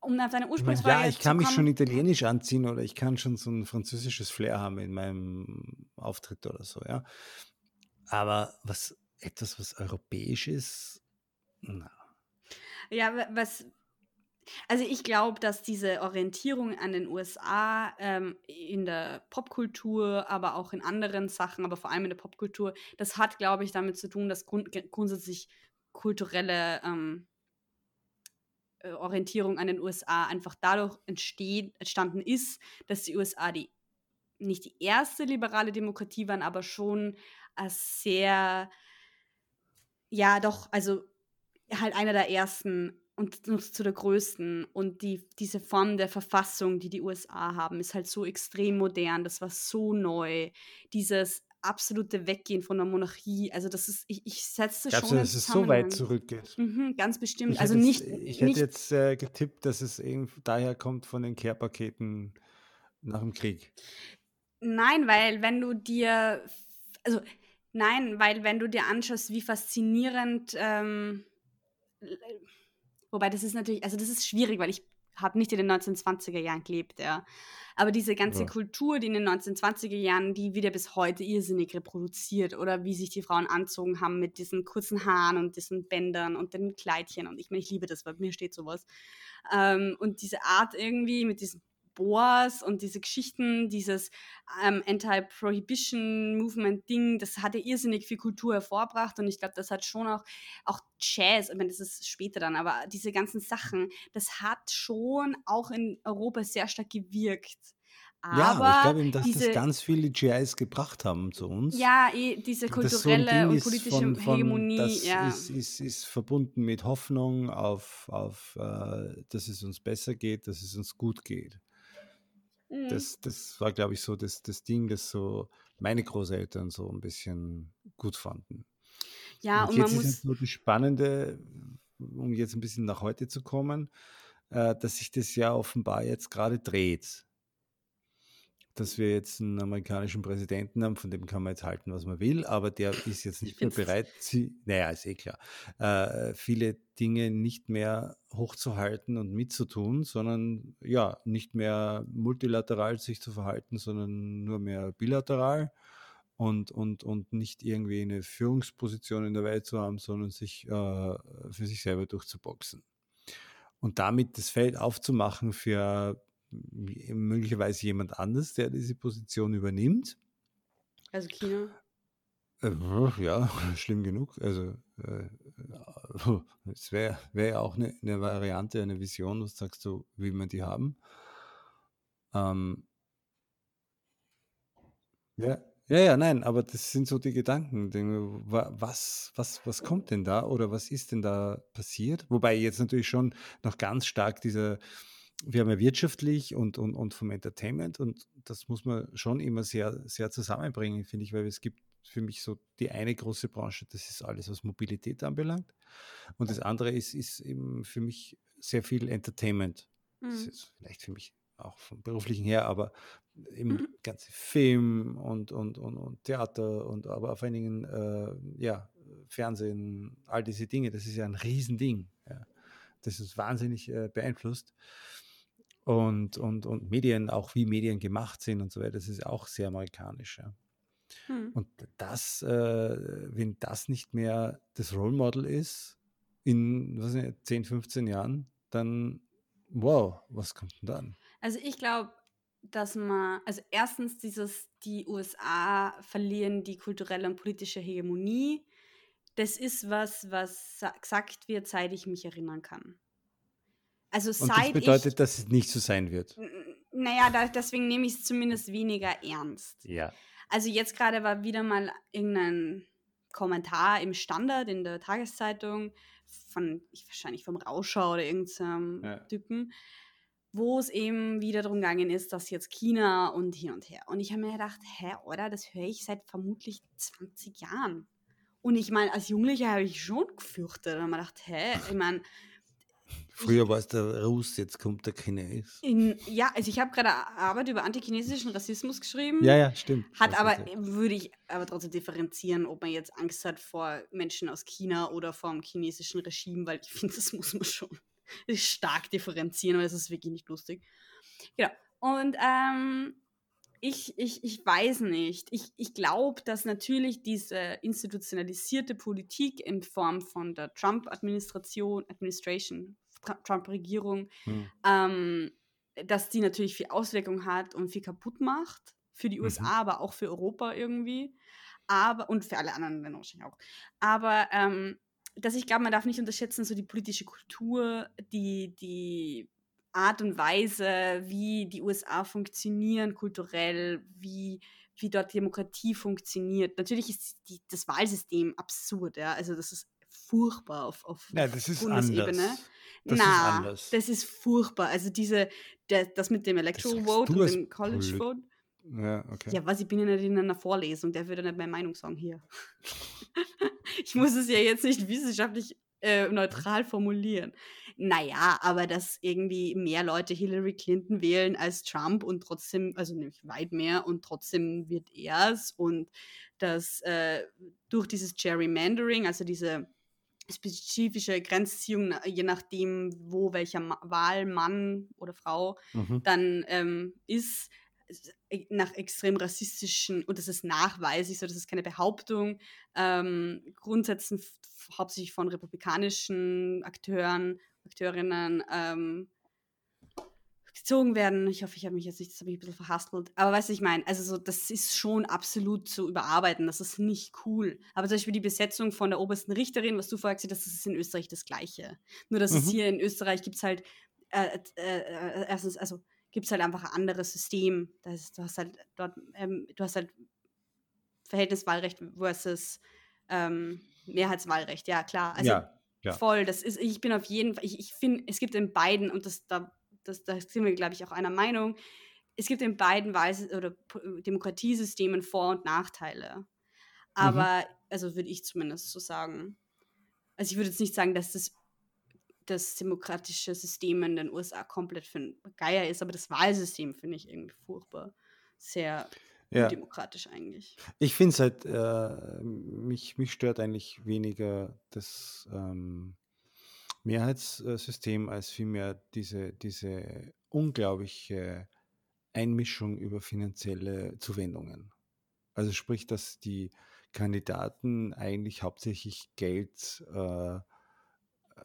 um auf deine Ursprungsfrage ich mein, Ja, ich kann mich schon italienisch anziehen oder ich kann schon so ein französisches Flair haben in meinem Auftritt oder so, ja. Aber was etwas, was europäisch ist, na. Ja, was, also ich glaube, dass diese Orientierung an den USA ähm, in der Popkultur, aber auch in anderen Sachen, aber vor allem in der Popkultur, das hat, glaube ich, damit zu tun, dass grund grundsätzlich kulturelle ähm, äh, Orientierung an den USA einfach dadurch entsteht, entstanden ist, dass die USA die nicht die erste liberale Demokratie waren, aber schon sehr, ja, doch, also halt einer der ersten und zu der größten. Und die, diese Form der Verfassung, die die USA haben, ist halt so extrem modern. Das war so neu. Dieses absolute Weggehen von der Monarchie. Also das ist, ich, ich setze schon. Also, dass es so weit zurückgeht. Mhm, ganz bestimmt. Ich also nicht. Jetzt, ich hätte nicht, jetzt äh, getippt, dass es eben daher kommt von den Care-Paketen nach dem Krieg. Nein, weil wenn du dir, also nein, weil wenn du dir anschaust, wie faszinierend ähm, Wobei das ist natürlich, also das ist schwierig, weil ich habe nicht in den 1920er Jahren gelebt, ja. Aber diese ganze ja. Kultur, die in den 1920er Jahren, die wieder bis heute irrsinnig reproduziert oder wie sich die Frauen anzogen haben mit diesen kurzen Haaren und diesen Bändern und den Kleidchen. Und ich meine, ich liebe das, weil mir steht sowas. Ähm, und diese Art irgendwie mit diesen Boas und diese Geschichten, dieses ähm, Anti-Prohibition-Movement-Ding, das hatte irrsinnig viel Kultur hervorgebracht und ich glaube, das hat schon auch, auch Jazz, ich meine, das ist später dann, aber diese ganzen Sachen, das hat schon auch in Europa sehr stark gewirkt. Aber ja, aber ich glaube eben, dass diese, das ganz viele GIs gebracht haben zu uns. Ja, eh, diese kulturelle so und politische von, von, Hegemonie. Das ja. ist, ist, ist, verbunden mit Hoffnung auf, auf äh, dass es uns besser geht, dass es uns gut geht. Mhm. Das, das war, glaube ich, so das, das Ding, das so meine Großeltern so ein bisschen gut fanden. Ja, und, und jetzt man ist muss. das Spannende, um jetzt ein bisschen nach heute zu kommen, äh, dass sich das ja offenbar jetzt gerade dreht. Dass wir jetzt einen amerikanischen Präsidenten haben, von dem kann man jetzt halten, was man will, aber der ist jetzt nicht mehr bereit, sie, naja, ist eh klar, äh, viele Dinge nicht mehr hochzuhalten und mitzutun, sondern ja, nicht mehr multilateral sich zu verhalten, sondern nur mehr bilateral und, und, und nicht irgendwie eine Führungsposition in der Welt zu haben, sondern sich äh, für sich selber durchzuboxen. Und damit das Feld aufzumachen für möglicherweise jemand anders, der diese Position übernimmt. Also China? Äh, ja, schlimm genug. Also äh, es wäre wär ja auch eine, eine, Variante, eine Vision, was sagst du, wie man die haben. Ähm, ja, ja, ja, nein, aber das sind so die Gedanken. Was, was, was kommt denn da oder was ist denn da passiert? Wobei jetzt natürlich schon noch ganz stark dieser wir haben ja wirtschaftlich und, und, und vom Entertainment und das muss man schon immer sehr, sehr zusammenbringen, finde ich, weil es gibt für mich so die eine große Branche, das ist alles, was Mobilität anbelangt. Und das andere ist, ist eben für mich sehr viel Entertainment. Mhm. Das ist vielleicht für mich auch vom beruflichen her, aber eben mhm. ganze Film und, und, und, und Theater und aber allen Dingen äh, ja, Fernsehen, all diese Dinge, das ist ja ein Riesending. Ja. Das ist wahnsinnig äh, beeinflusst und, und, und Medien, auch wie Medien gemacht sind und so weiter, das ist auch sehr amerikanisch. Ja. Hm. Und das, äh, wenn das nicht mehr das Role Model ist, in was nicht, 10, 15 Jahren, dann wow, was kommt denn dann? Also ich glaube, dass man, also erstens dieses, die USA verlieren die kulturelle und politische Hegemonie. Das ist was, was gesagt wird, seit ich mich erinnern kann. Also Und das bedeutet, ich, dass es nicht so sein wird. Naja, da, deswegen nehme ich es zumindest weniger ernst. Ja. Also jetzt gerade war wieder mal irgendein Kommentar im Standard in der Tageszeitung von, ich, wahrscheinlich vom Rauschau oder irgendeinem ja. Typen, wo es eben wieder darum gegangen ist, dass jetzt China und hin und her. Und ich habe mir gedacht, hä, oder, das höre ich seit vermutlich 20 Jahren. Und ich meine, als Jugendlicher habe ich schon gefürchtet. Und habe mir gedacht, hä, ich meine, Früher war es der Russ, jetzt kommt der Chines. In, ja, also ich habe gerade Arbeit über antichinesischen Rassismus geschrieben. Ja, ja, stimmt. Hat aber, würde ich aber trotzdem differenzieren, ob man jetzt Angst hat vor Menschen aus China oder vor dem chinesischen Regime, weil ich finde, das muss man schon stark differenzieren, weil es ist wirklich nicht lustig. Genau. Und ähm, ich, ich, ich weiß nicht. Ich, ich glaube, dass natürlich diese institutionalisierte Politik in Form von der Trump-Administration, Administration, Trump-Regierung, hm. ähm, dass die natürlich viel Auswirkung hat und viel kaputt macht. Für die USA, mhm. aber auch für Europa irgendwie. Aber, und für alle anderen Länder wahrscheinlich auch. Aber ähm, dass ich glaube, man darf nicht unterschätzen, so die politische Kultur, die, die Art und Weise, wie die USA funktionieren kulturell, wie, wie dort Demokratie funktioniert. Natürlich ist die, das Wahlsystem absurd, ja. Also das ist furchtbar auf, auf ja, das ist Bundesebene. Anders. Das Na, ist anders. das ist furchtbar. Also diese, der, das mit dem Electoral Vote und dem College blöd. Vote. Ja, okay. Ja, was, ich bin ja nicht in einer Vorlesung, der würde nicht meine Meinung sagen hier. ich muss es ja jetzt nicht wissenschaftlich äh, neutral formulieren. Naja, aber dass irgendwie mehr Leute Hillary Clinton wählen als Trump und trotzdem, also nämlich weit mehr und trotzdem wird er es und dass äh, durch dieses Gerrymandering, also diese spezifische Grenzziehung, je nachdem, wo welcher Ma Wahlmann oder Frau mhm. dann ähm, ist, äh, nach extrem rassistischen, und das ist nachweislich, so das ist keine Behauptung, ähm, Grundsätzen hauptsächlich von republikanischen Akteuren, Akteurinnen ähm, gezogen werden. Ich hoffe, ich habe mich jetzt nicht, das habe ich ein bisschen verhaspelt. Aber weißt du, ich meine, also so, das ist schon absolut zu überarbeiten. Das ist nicht cool. Aber zum Beispiel die Besetzung von der obersten Richterin, was du vorher gesagt hast, das ist in Österreich das Gleiche. Nur, dass mhm. es hier in Österreich gibt es halt äh, äh, äh, erstens, also gibt es halt einfach ein anderes System. Das, du hast halt dort, ähm, du hast halt Verhältniswahlrecht versus ähm, Mehrheitswahlrecht, ja klar. Also ja, ja. voll, das ist, ich bin auf jeden Fall, ich, ich finde, es gibt in beiden, und das, da, das, da sind wir, glaube ich, auch einer Meinung, es gibt in beiden Weise oder Demokratiesystemen Vor- und Nachteile. Aber, mhm. also würde ich zumindest so sagen. Also ich würde jetzt nicht sagen, dass das das demokratische System in den USA komplett für ein Geier ist, aber das Wahlsystem finde ich irgendwie furchtbar. sehr Ja. demokratisch eigentlich. Ich finde es halt, äh, mich, mich stört eigentlich weniger das ähm, Mehrheitssystem als vielmehr diese, diese unglaubliche Einmischung über finanzielle Zuwendungen. Also sprich, dass die Kandidaten eigentlich hauptsächlich Geld äh,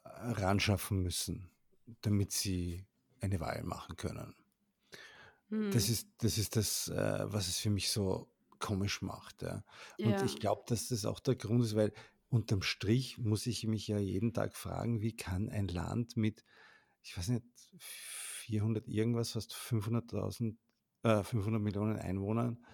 ranschaffen müssen, damit sie eine Wahl machen können. Das Hm. ist das, ist das äh, was es für mich so komisch macht. Ja. Und ich Ja. glaube, dass das auch der Grund ist, weil unterm Strich muss ich mich ja jeden Tag fragen, wie kann ein Land mit, ich weiß nicht, 400 irgendwas, fast 500.000, äh, 500 Millionen Einwohnern,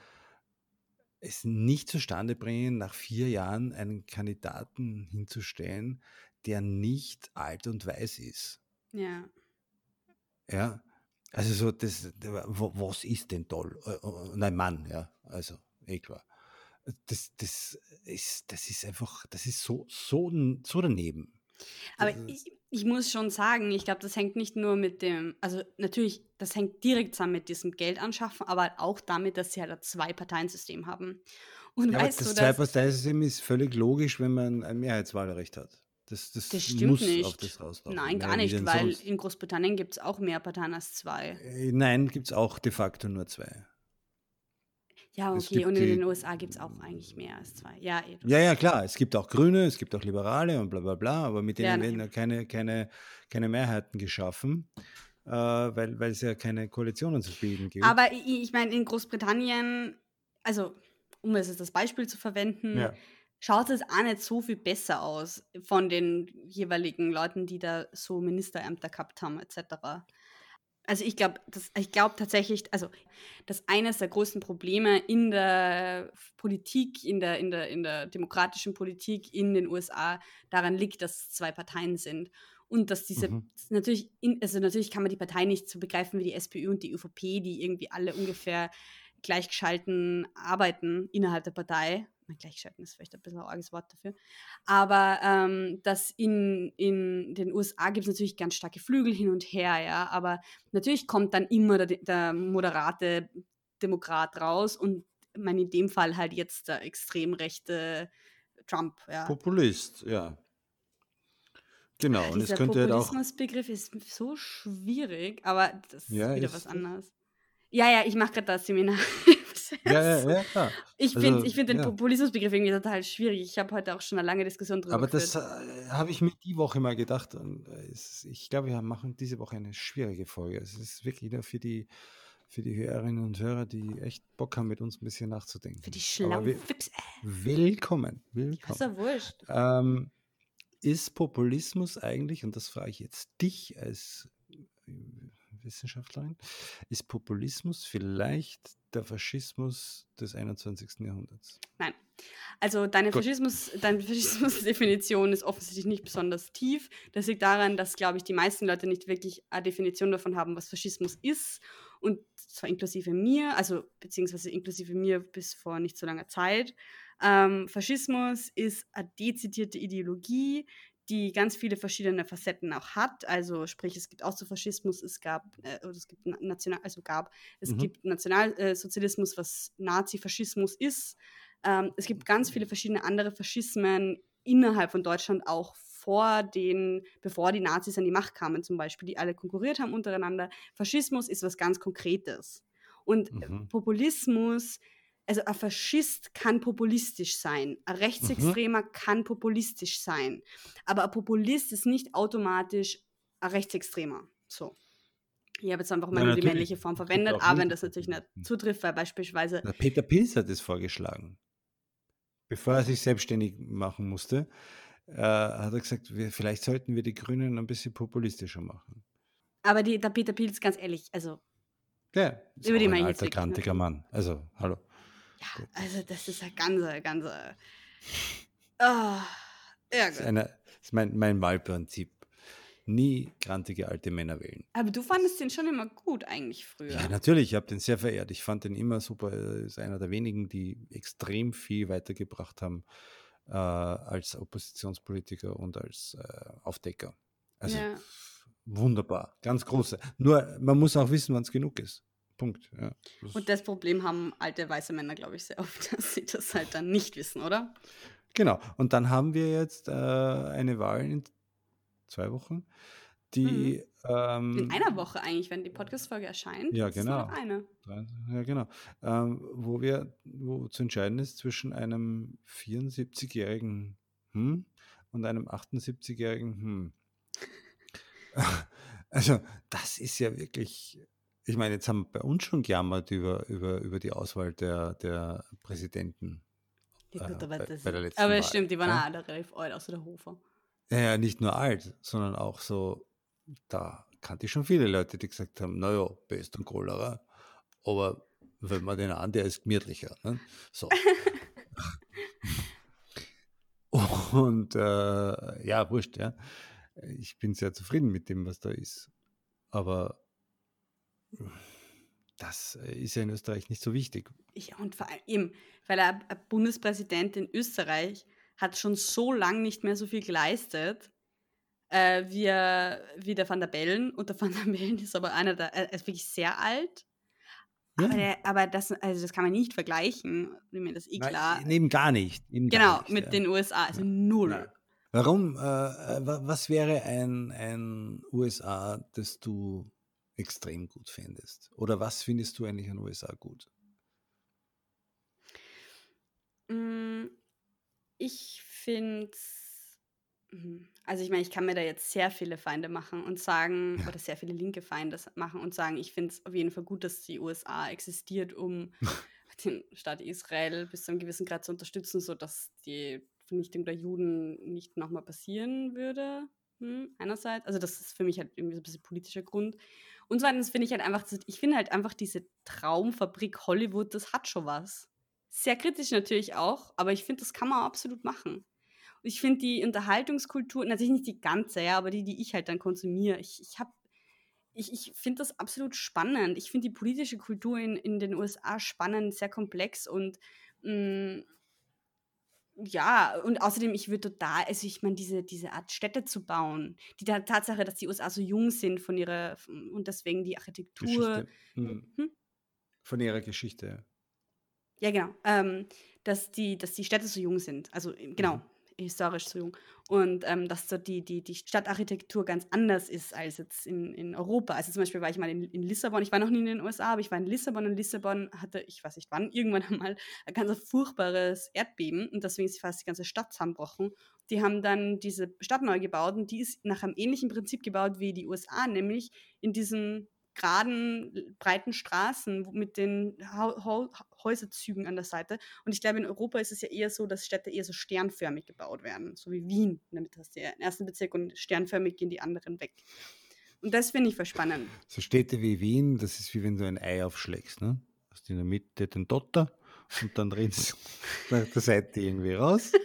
es nicht zustande bringen, nach vier Jahren einen Kandidaten hinzustellen, der nicht alt und weiß ist. Ja. Ja, also so das, wa- was ist denn toll? Äh, äh, Nein, Mann, ja, also eh klar. Das, das ist, das ist einfach, das ist so, so, so daneben. Aber ich, ich muss schon sagen, ich glaube, das hängt nicht nur mit dem, also natürlich, das hängt direkt zusammen mit diesem Geld anschaffen, aber auch damit, dass sie halt ein Zwei-Parteien-System haben. Und ja, aber weißt du, das Zwei-Parteien-System ist völlig logisch, wenn man ein Mehrheitswahlrecht hat. Das, das das stimmt muss auf nicht. das rauslaufen. Nein, gar nicht, weil sonst? in Großbritannien gibt es auch mehr Parteien als zwei. Äh, Nein, gibt es auch de facto nur zwei. Ja, okay, gibt und in den USA gibt es auch eigentlich mehr als zwei. Ja, eh, Ja, ja, klar. Es gibt auch Grüne, es gibt auch Liberale und bla bla bla, aber mit Ja, denen na werden ja keine, keine, keine Mehrheiten geschaffen, äh, weil, weil es ja keine Koalitionen zu bilden gilt. Aber ich, ich meine, in Großbritannien, also um es als das Beispiel zu verwenden, Ja. schaut es auch nicht so viel besser aus von den jeweiligen Leuten, die da so Ministerämter gehabt haben, etc. Also ich glaube, ich glaube tatsächlich, also dass eines der größten Probleme in der Politik, in der, in der, in der demokratischen Politik in den USA daran liegt, dass es zwei Parteien sind. Und dass diese, Mhm. natürlich, in, also natürlich kann man die Partei nicht so begreifen wie die SPÖ und die ÖVP, die irgendwie alle ungefähr gleichgeschalten arbeiten innerhalb der Partei. Mein gleichgeschalten ist vielleicht ein bisschen ein arges Wort dafür. Aber ähm, dass in, in den USA gibt es natürlich ganz starke Flügel hin und her, ja. Aber natürlich kommt dann immer der, der moderate Demokrat raus und meine, in dem Fall halt jetzt der extrem rechte Trump, ja. Populist, ja. Genau, und es könnte halt auch, Populismusbegriff ist so schwierig, aber das ist ja, wieder ist, was ist anderes. Ja, ja, ich mache gerade das Seminar. Ja, ja, ja, klar. ich finde Also, ich find den ja. Populismusbegriff irgendwie total schwierig. Ich habe heute auch schon eine lange Diskussion darüber Aber das geführt. äh, habe ich mir die Woche mal gedacht. Und äh, es, ich glaube, wir machen diese Woche eine schwierige Folge. Es ist wirklich wieder für die, für die Hörerinnen und Hörer, die echt Bock haben, mit uns ein bisschen Für die nachzudenken. Schlauen wi- Fips. willkommen, ist willkommen. ja wurscht. Ähm, ist Populismus eigentlich, und das frage ich jetzt dich als äh, Wissenschaftlerin, ist Populismus vielleicht der Faschismus des 21. Jahrhunderts? Nein. Also deine. Faschismus, deine Faschismusdefinition ist offensichtlich nicht besonders tief. Das liegt daran, dass, glaube ich, die meisten Leute nicht wirklich eine Definition davon haben, was Faschismus ist. Und zwar inklusive mir, also beziehungsweise inklusive mir bis vor nicht so langer Zeit. Ähm, Faschismus ist eine dezidierte Ideologie, die ganz viele verschiedene Facetten auch hat. Also sprich, es gibt Austrofaschismus, es gab, äh, oder es gibt Na- National, also gab, es Mhm. gibt Nationalsozialismus, was Nazifaschismus ist. Ähm, es gibt ganz viele verschiedene andere Faschismen innerhalb von Deutschland auch vor den, bevor die Nazis an die Macht kamen zum Beispiel, die alle konkurriert haben untereinander. Faschismus ist was ganz Konkretes. Und äh, Mhm. Populismus, also ein Faschist kann populistisch sein, ein Mhm. Rechtsextremer kann populistisch sein, aber ein Populist ist nicht automatisch ein Rechtsextremer. So. Ich habe jetzt einfach mal Ja, nur die männliche Form verwendet, aber wenn linke das natürlich nicht Populisten. zutrifft, weil beispielsweise Der Peter Pilz hat es vorgeschlagen. Bevor er sich selbstständig machen musste, äh, hat er gesagt, wir, vielleicht sollten wir die Grünen ein bisschen populistischer machen. Aber die, der Peter Pilz, ganz ehrlich, also Ja, über die ein meine ich jetzt nicht. kantiger Mann. Also, hallo. Ja, also das ist ein ganzer, ganzer. Ah, ja, Das ist, gut. das ist mein, mein Wahlprinzip. Nie grantige alte Männer wählen. Aber du fandest den schon immer gut eigentlich Ja, früher. natürlich, ich habe den sehr verehrt. Ich fand den immer super. Er ist einer der wenigen, die extrem viel weitergebracht haben äh, als Oppositionspolitiker und als äh, Aufdecker. Also Ja. wunderbar, ganz große. Nur man muss auch wissen, wann es genug ist. Punkt. Ja, das und das Problem haben alte weiße Männer, glaube ich, sehr oft, dass sie das halt dann nicht wissen, oder? Genau. Und dann haben wir jetzt äh, eine Wahl in zwei Wochen, die. Mhm. Ähm, in einer Woche eigentlich, wenn die Podcast-Folge erscheint. Ja, genau. Ist eine. Ja, genau. Ähm, wo wir, wo zu entscheiden ist zwischen einem 74-jährigen hm und einem 78-jährigen hm. Also, das ist ja wirklich. Ich meine, jetzt haben wir bei uns schon gejammert über, über, über die Auswahl der, der Präsidenten. Ja, gut, äh, aber, bei, bei aber Wahl. stimmt, die waren ja? alle relativ alt, außer der Hofer. Ja, ja, nicht nur alt, sondern auch so, da kannte ich schon viele Leute, die gesagt haben, naja, Pest und Cholera, aber wenn man den an, der ist gemütlicher. Ne? So. und äh, ja, wurscht, ja. Ich bin sehr zufrieden mit dem, was da ist. Aber das ist ja in Österreich nicht so wichtig. Ja, und vor allem, weil ein Bundespräsident in Österreich hat schon so lange nicht mehr so viel geleistet, äh, wie, wie der Van der Bellen. Und der Van der Bellen ist aber einer der, er ist wirklich sehr alt. Ja. Aber, der, aber, das, also das kann man nicht vergleichen, wie mir das eh klar. Nein, eben gar nicht. Eben genau, gar nicht, mit ja. den USA, also null. Ja. Warum, äh, äh was wäre ein, ein USA, das du extrem gut findest? Oder was findest du eigentlich an USA gut? Mm, ich finde mhm, also ich meine, ich kann mir da jetzt sehr viele Feinde machen und sagen, ja. oder sehr viele linke Feinde machen und sagen, ich finde es auf jeden Fall gut, dass die USA existiert, um den Staat Israel bis zu einem gewissen Grad zu unterstützen, sodass die Vernichtung der Juden nicht nochmal passieren würde. Hm, einerseits, also das ist für mich halt irgendwie so ein bisschen politischer Grund. Und zweitens finde ich halt einfach, ich finde halt einfach diese Traumfabrik Hollywood, das hat schon was. Sehr kritisch natürlich auch, aber ich finde, das kann man absolut machen. Und ich finde die Unterhaltungskultur, natürlich nicht die ganze, ja, aber die, die ich halt dann konsumiere, ich, ich habe ich, ich finde das absolut spannend. Ich finde die politische Kultur in, in den USA spannend, sehr komplex und mh, mm, ja, und außerdem, ich würde total, also ich meine, diese, diese Art Städte zu bauen, die Tatsache, dass die USA so jung sind von ihrer, und deswegen die Architektur. Hm. Hm? Von ihrer Geschichte. Ja, genau. Ähm, dass, die, dass die Städte so jung sind. Also genau, mhm historisch so jung. Und ähm, dass so die, die, die Stadtarchitektur ganz anders ist als jetzt in, in Europa. Also zum Beispiel war ich mal in, in Lissabon, ich war noch nie in den USA, aber ich war in Lissabon und Lissabon hatte, ich weiß nicht wann, irgendwann einmal ein ganz furchtbares Erdbeben und deswegen ist fast die ganze Stadt zusammengebrochen. Die haben dann diese Stadt neu gebaut und die ist nach einem ähnlichen Prinzip gebaut wie die USA, nämlich in diesen geraden, breiten Straßen mit den ha Häuserzügen an der Seite. Und ich glaube, in Europa ist es ja eher so, dass Städte eher so sternförmig gebaut werden, so wie Wien. Damit hast du ja den ersten Bezirk und sternförmig gehen die anderen weg. Und das finde ich voll spannend. So Städte wie Wien, das ist wie wenn du ein Ei aufschlägst. Ne? Hast in der Mitte den Dotter und dann drehst du nach der Seite irgendwie raus.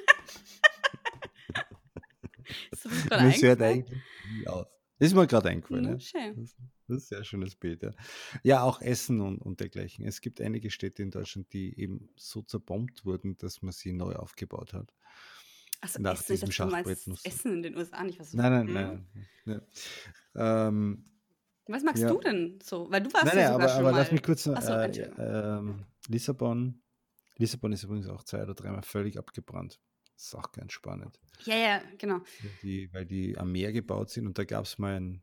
ist das gerade eigentlich aus. Das ist mir gerade eingefallen. Ja, schön. Das, das, ist ein sehr schönes Bild. Ja, ja auch Essen und, und dergleichen. Es gibt einige Städte in Deutschland, die eben so zerbombt wurden, dass man sie neu aufgebaut hat. Also nach Essen, diesem Schachbrett. Essen in den USA nicht was Nein, nein, mhm. nein. nein. Ähm, was magst ja. du denn so? Weil du warst nein, ja sogar aber, schon aber mal. lass mich kurz noch, so, äh, äh, Lissabon. Lissabon ist übrigens auch zwei oder dreimal völlig abgebrannt. Das ist auch ganz spannend. Ja, ja, genau. Die, weil die am Meer gebaut sind und da gab es mal ein,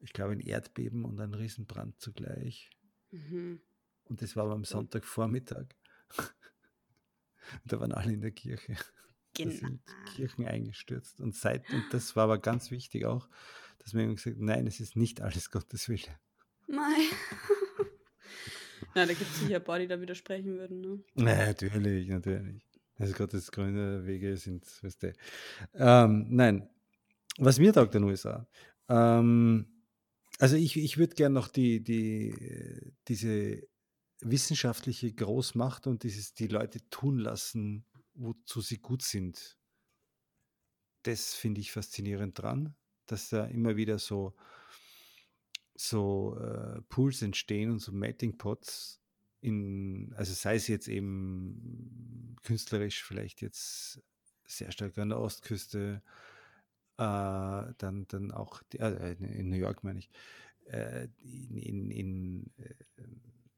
ich glaube, ein Erdbeben und einen Riesenbrand zugleich. Mhm. Und das war am Sonntagvormittag. da waren alle in der Kirche. Genau. Da sind Kirchen eingestürzt. Und seit, und das war aber ganz wichtig auch, dass man immer gesagt nein, es ist nicht alles Gottes Wille. Nein. Na, da gibt es sicher ein paar, die da widersprechen würden. Ne? Naja, natürlich, natürlich. Also das grüne Wege sind, weißt du. Ähm, nein, was mir taugt in den USA. Ähm, also ich, ich würde gerne noch die, die, diese wissenschaftliche Großmacht und dieses die Leute tun lassen, wozu sie gut sind. Das finde ich faszinierend dran, dass da immer wieder so so äh, Pools entstehen und so Melting Pots in, also sei es jetzt eben künstlerisch vielleicht jetzt sehr stark an der Ostküste, äh, dann, dann auch die, äh, in New York meine ich, äh, in, in, in äh,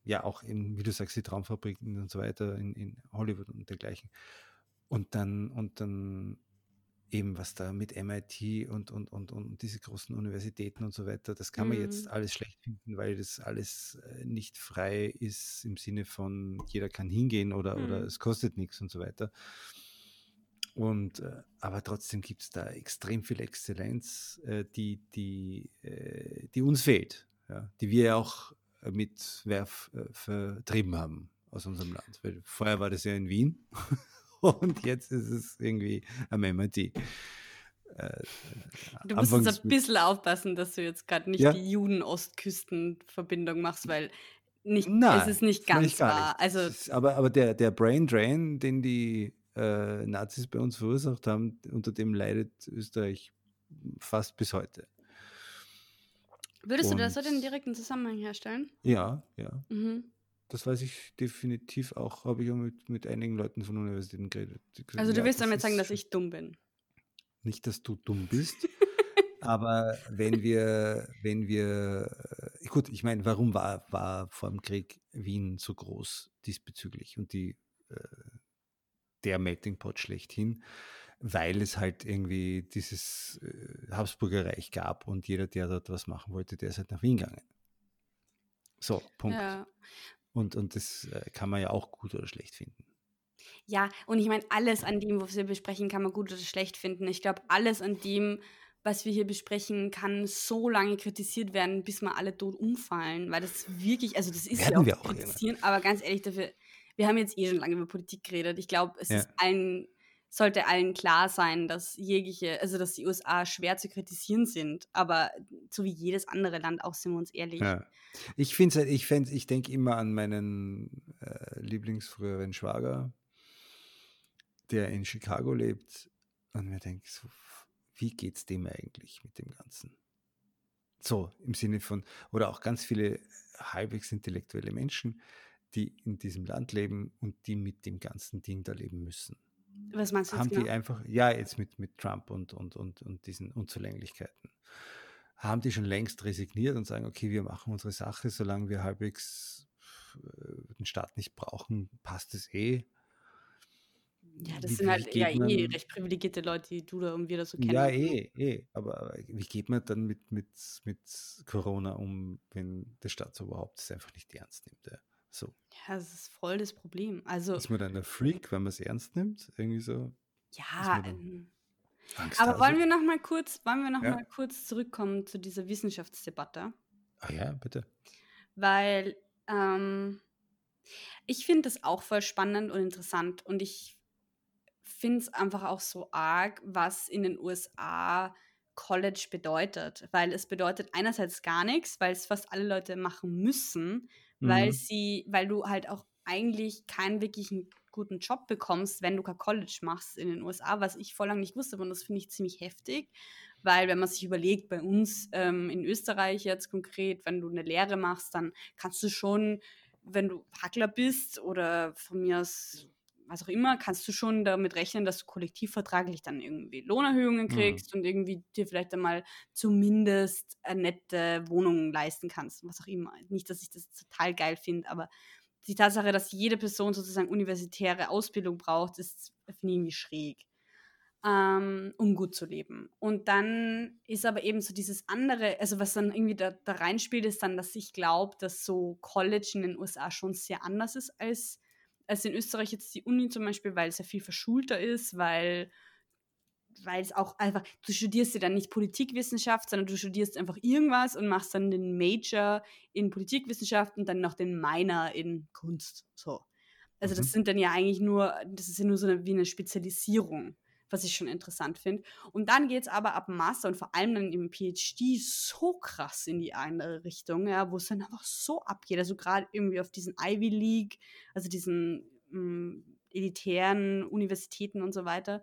ja auch in, wie du sagst, die Traumfabriken und so weiter in, in Hollywood und dergleichen. Und dann, und dann eben was da mit MIT und, und, und, und diese großen Universitäten und so weiter, das kann man jetzt Mhm. alles schlecht finden, weil das alles äh, nicht frei ist im Sinne von jeder kann hingehen oder, oder Mhm. es kostet nichts und so weiter. Und äh, aber trotzdem gibt es da extrem viel Exzellenz, äh, die, die, die uns fehlt, ja, die wir auch mit Werf vertrieben haben aus unserem Land. Weil vorher war das ja in Wien und jetzt ist es irgendwie am MIT. Äh, Du musst jetzt ein bisschen aufpassen, dass du jetzt gerade nicht ja, die Juden-Ostküsten-Verbindung machst, weil nicht, es nein, ist nicht das meine ich ganz gar wahr. nicht. Also, ist, aber, aber der, der Brain Drain, den die äh, Nazis bei uns verursacht haben, unter dem leidet Österreich fast bis heute. würdest du da so den Und direkten Zusammenhang herstellen? ja, ja, Mhm. Das weiß ich definitiv auch. Habe ich auch mit, mit einigen Leuten von Universitäten geredet. Gesagt, Also, du willst damit sagen, dass ich dumm bin. Nicht, dass du dumm bist, aber wenn wir, wenn wir, äh, gut, ich meine, warum war, war vor dem Krieg Wien so groß diesbezüglich und die, äh, der Melting Pot schlechthin? Weil es halt irgendwie dieses äh, Habsburger Reich gab und jeder, der dort was machen wollte, der ist halt nach Wien gegangen. So, Punkt. Ja. Und, und das äh, kann man ja auch gut oder schlecht finden. Ja, und ich meine, alles an dem, was wir besprechen, kann man gut oder schlecht finden. Ich glaube, alles an dem, was wir hier besprechen, kann so lange kritisiert werden, bis wir alle tot umfallen, weil das wirklich, also das ist ja Werden auch wir auch kritisieren, aber ganz ehrlich, dafür, wir haben jetzt eh schon lange über Politik geredet. Ich glaube, es Ja. ist allen, sollte allen klar sein, dass jegliche, also dass die USA schwer zu kritisieren sind, aber so wie jedes andere Land auch, sind wir uns ehrlich. Ja. Ich finde halt, ich, fänd- ich denke immer an meinen äh, Lieblingsfrüheren Schwager, der in Chicago lebt und mir denke, so, wie geht's dem eigentlich mit dem Ganzen? So, im Sinne von, oder auch ganz viele halbwegs intellektuelle Menschen, die in diesem Land leben und die mit dem ganzen Ding da leben müssen. Was meinst du Haben die genau? einfach, ja, jetzt mit, mit Trump und, und, und, und diesen Unzulänglichkeiten, haben die schon längst resigniert und sagen, okay, wir machen unsere Sache, solange wir halbwegs äh, den Staat nicht brauchen, passt es eh. Ja, das Wie, sind halt ja eh man, recht privilegierte Leute, die du da und wir da so ja, kennen. eh, eh, aber aber wie geht man dann mit, mit, mit Corona um, wenn der Staat so überhaupt es einfach nicht ernst nimmt? Ja? So. Ja, das ist voll das Problem. Also, Ist man dann ein Freak, wenn man es ernst nimmt? Irgendwie so? Ja, ähm, aber wollen wir noch mal kurz, wollen wir noch Ja. mal kurz zurückkommen zu dieser Wissenschaftsdebatte? Ah ja, bitte. Weil ähm, ich finde das auch voll spannend und interessant und ich finde es einfach auch so arg, was in den USA College bedeutet. Weil es bedeutet einerseits gar nichts, weil es fast alle Leute machen müssen, weil Mhm. sie, weil du halt auch eigentlich keinen wirklichen guten Job bekommst, wenn du kein College machst in den USA, was ich vor lang nicht wusste und das finde ich ziemlich heftig, weil wenn man sich überlegt, bei uns ähm, in Österreich jetzt konkret, wenn du eine Lehre machst, dann kannst du schon, wenn du Hackler bist oder von mir aus was auch immer, kannst du schon damit rechnen, dass du kollektivvertraglich dann irgendwie Lohnerhöhungen Mhm. kriegst und irgendwie dir vielleicht einmal zumindest eine nette Wohnung leisten kannst, was auch immer. Nicht, dass ich das total geil finde, aber die Tatsache, dass jede Person sozusagen universitäre Ausbildung braucht, ist finde ich irgendwie schräg, ähm, um gut zu leben. Und dann ist aber eben so dieses andere, also was dann irgendwie da, da reinspielt, ist dann, dass ich glaube, dass so College in den USA schon sehr anders ist als, als in Österreich jetzt die Uni zum Beispiel, weil es ja viel verschulter ist, weil weil es auch einfach, du studierst ja dann nicht Politikwissenschaft, sondern du studierst einfach irgendwas und machst dann den Major in Politikwissenschaft und dann noch den Minor in Kunst. So. Also das Mhm. sind dann ja eigentlich nur, das ist ja nur so eine, wie eine Spezialisierung, was ich schon interessant finde. Und dann geht es aber ab Master und vor allem dann im PhD so krass in die andere Richtung, ja, wo es dann einfach so abgeht. Also gerade irgendwie auf diesen Ivy League, also diesen mh, elitären Universitäten und so weiter.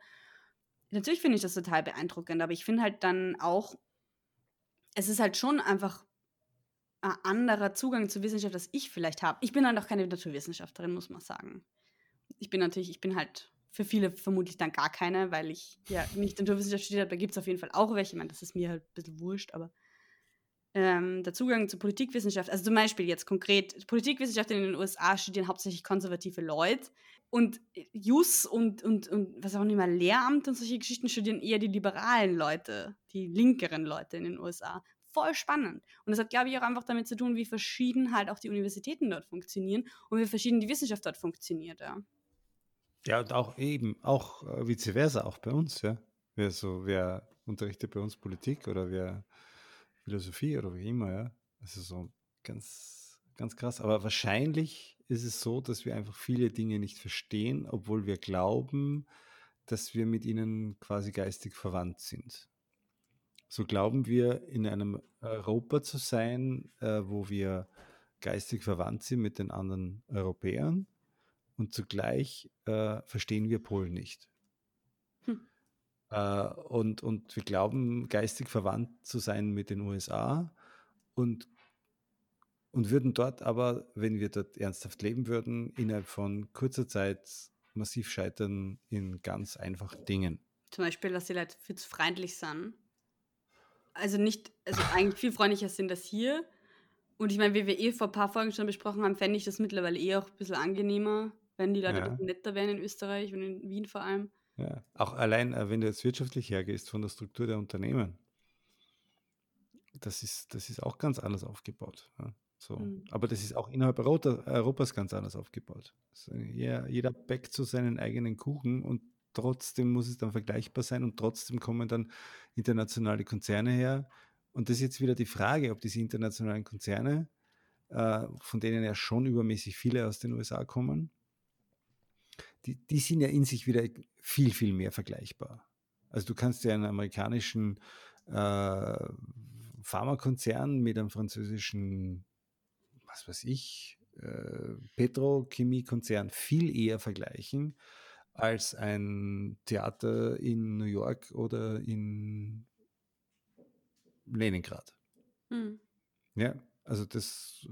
Natürlich finde ich das total beeindruckend, aber ich finde halt dann auch, es ist halt schon einfach ein anderer Zugang zur Wissenschaft, als ich vielleicht habe. Ich bin halt auch keine Naturwissenschaftlerin, muss man sagen. Ich bin natürlich, ich bin halt für viele vermutlich dann gar keine, weil ich ja nicht Naturwissenschaft studiert habe. Da gibt es auf jeden Fall auch welche. Ich meine, das ist mir halt ein bisschen wurscht, aber ähm, der Zugang zur Politikwissenschaft, also zum Beispiel jetzt konkret, Politikwissenschaft in den USA studieren hauptsächlich konservative Leute und Jus und, und, und was auch mehr, Lehramt und solche Geschichten studieren eher die liberalen Leute, die linkeren Leute in den USA. Voll spannend. Und das hat, glaube ich, auch einfach damit zu tun, wie verschieden halt auch die Universitäten dort funktionieren und wie verschieden die Wissenschaft dort funktioniert, ja. Ja, und auch eben, auch äh, vice versa, auch bei uns, ja. Wer so, wer unterrichtet bei uns Politik oder wer Philosophie oder wie immer, ja. Also so ganz, ganz krass. Aber wahrscheinlich ist es so, dass wir einfach viele Dinge nicht verstehen, obwohl wir glauben, dass wir mit ihnen quasi geistig verwandt sind. So glauben wir in einem Europa zu sein, äh, wo wir geistig verwandt sind mit den anderen Europäern und zugleich äh, verstehen wir Polen nicht. Hm. Äh, und, und wir glauben, geistig verwandt zu sein mit den USA und, und würden dort aber, wenn wir dort ernsthaft leben würden, innerhalb von kurzer Zeit massiv scheitern in ganz einfachen Dingen. Zum Beispiel, dass die Leute viel zu freundlich sind. Also nicht, also eigentlich viel freundlicher sind das hier. Und ich meine, wie wir eh vor ein paar Folgen schon besprochen haben, fände ich das mittlerweile eh auch ein bisschen angenehmer, wenn die Leute ja. netter wären in Österreich und in Wien vor allem. Ja, auch allein, äh, wenn du jetzt wirtschaftlich hergehst von der Struktur der Unternehmen, das ist, das ist auch ganz anders aufgebaut. Ja. So. Mhm. Aber das ist auch innerhalb Europas ganz anders aufgebaut. Also jeder, jeder backt so seinen eigenen Kuchen und trotzdem muss es dann vergleichbar sein und trotzdem kommen dann internationale Konzerne her. Und das ist jetzt wieder die Frage, ob diese internationalen Konzerne, äh, von denen ja schon übermäßig viele aus den USA kommen, die, die sind ja in sich wieder viel, viel mehr vergleichbar. Also du kannst ja einen amerikanischen äh, Pharmakonzern mit einem französischen, was weiß ich, äh, Petrochemiekonzern viel eher vergleichen als ein Theater in New York oder in Leningrad. Hm. Ja, also das,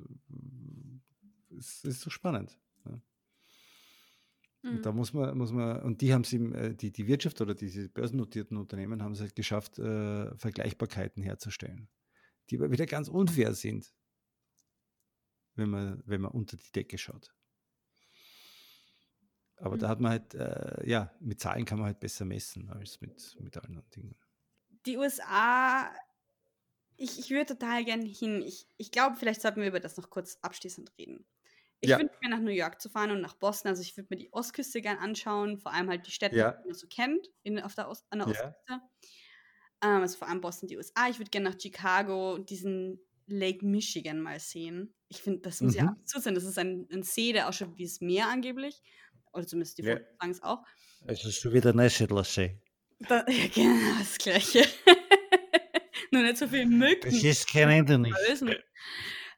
das ist so spannend. Und mhm. da muss man, muss man, und die haben sie, äh, die, die Wirtschaft oder diese börsennotierten Unternehmen haben es halt geschafft, äh, Vergleichbarkeiten herzustellen, die aber wieder ganz unfair sind, wenn man, wenn man unter die Decke schaut. Aber mhm. da hat man halt, äh, ja, mit Zahlen kann man halt besser messen als mit, mit anderen Dingen. Die USA, ich, ich würde total gerne hin. Ich, ich glaube, vielleicht sollten wir über das noch kurz abschließend reden. Ich ja. wünsche mir nach New York zu fahren und nach Boston. Also ich würde mir die Ostküste gerne anschauen, vor allem halt die Städte, ja. die man so kennt, in, auf der Ost, an der Ostküste. Ähm, also vor allem Boston, die USA. Ich würde gerne nach Chicago, diesen Lake Michigan mal sehen. Ich finde, das muss mhm. ja absurd sein. Das ist ein, ein See, der ausschaut wie das Meer angeblich. Oder zumindest die ja. Fotos sagen es auch. Es ist schon wieder Neusiedler See. Da, ja, genau, das Gleiche. Nur nicht so viel Mücken. Das ist kein Ende nicht.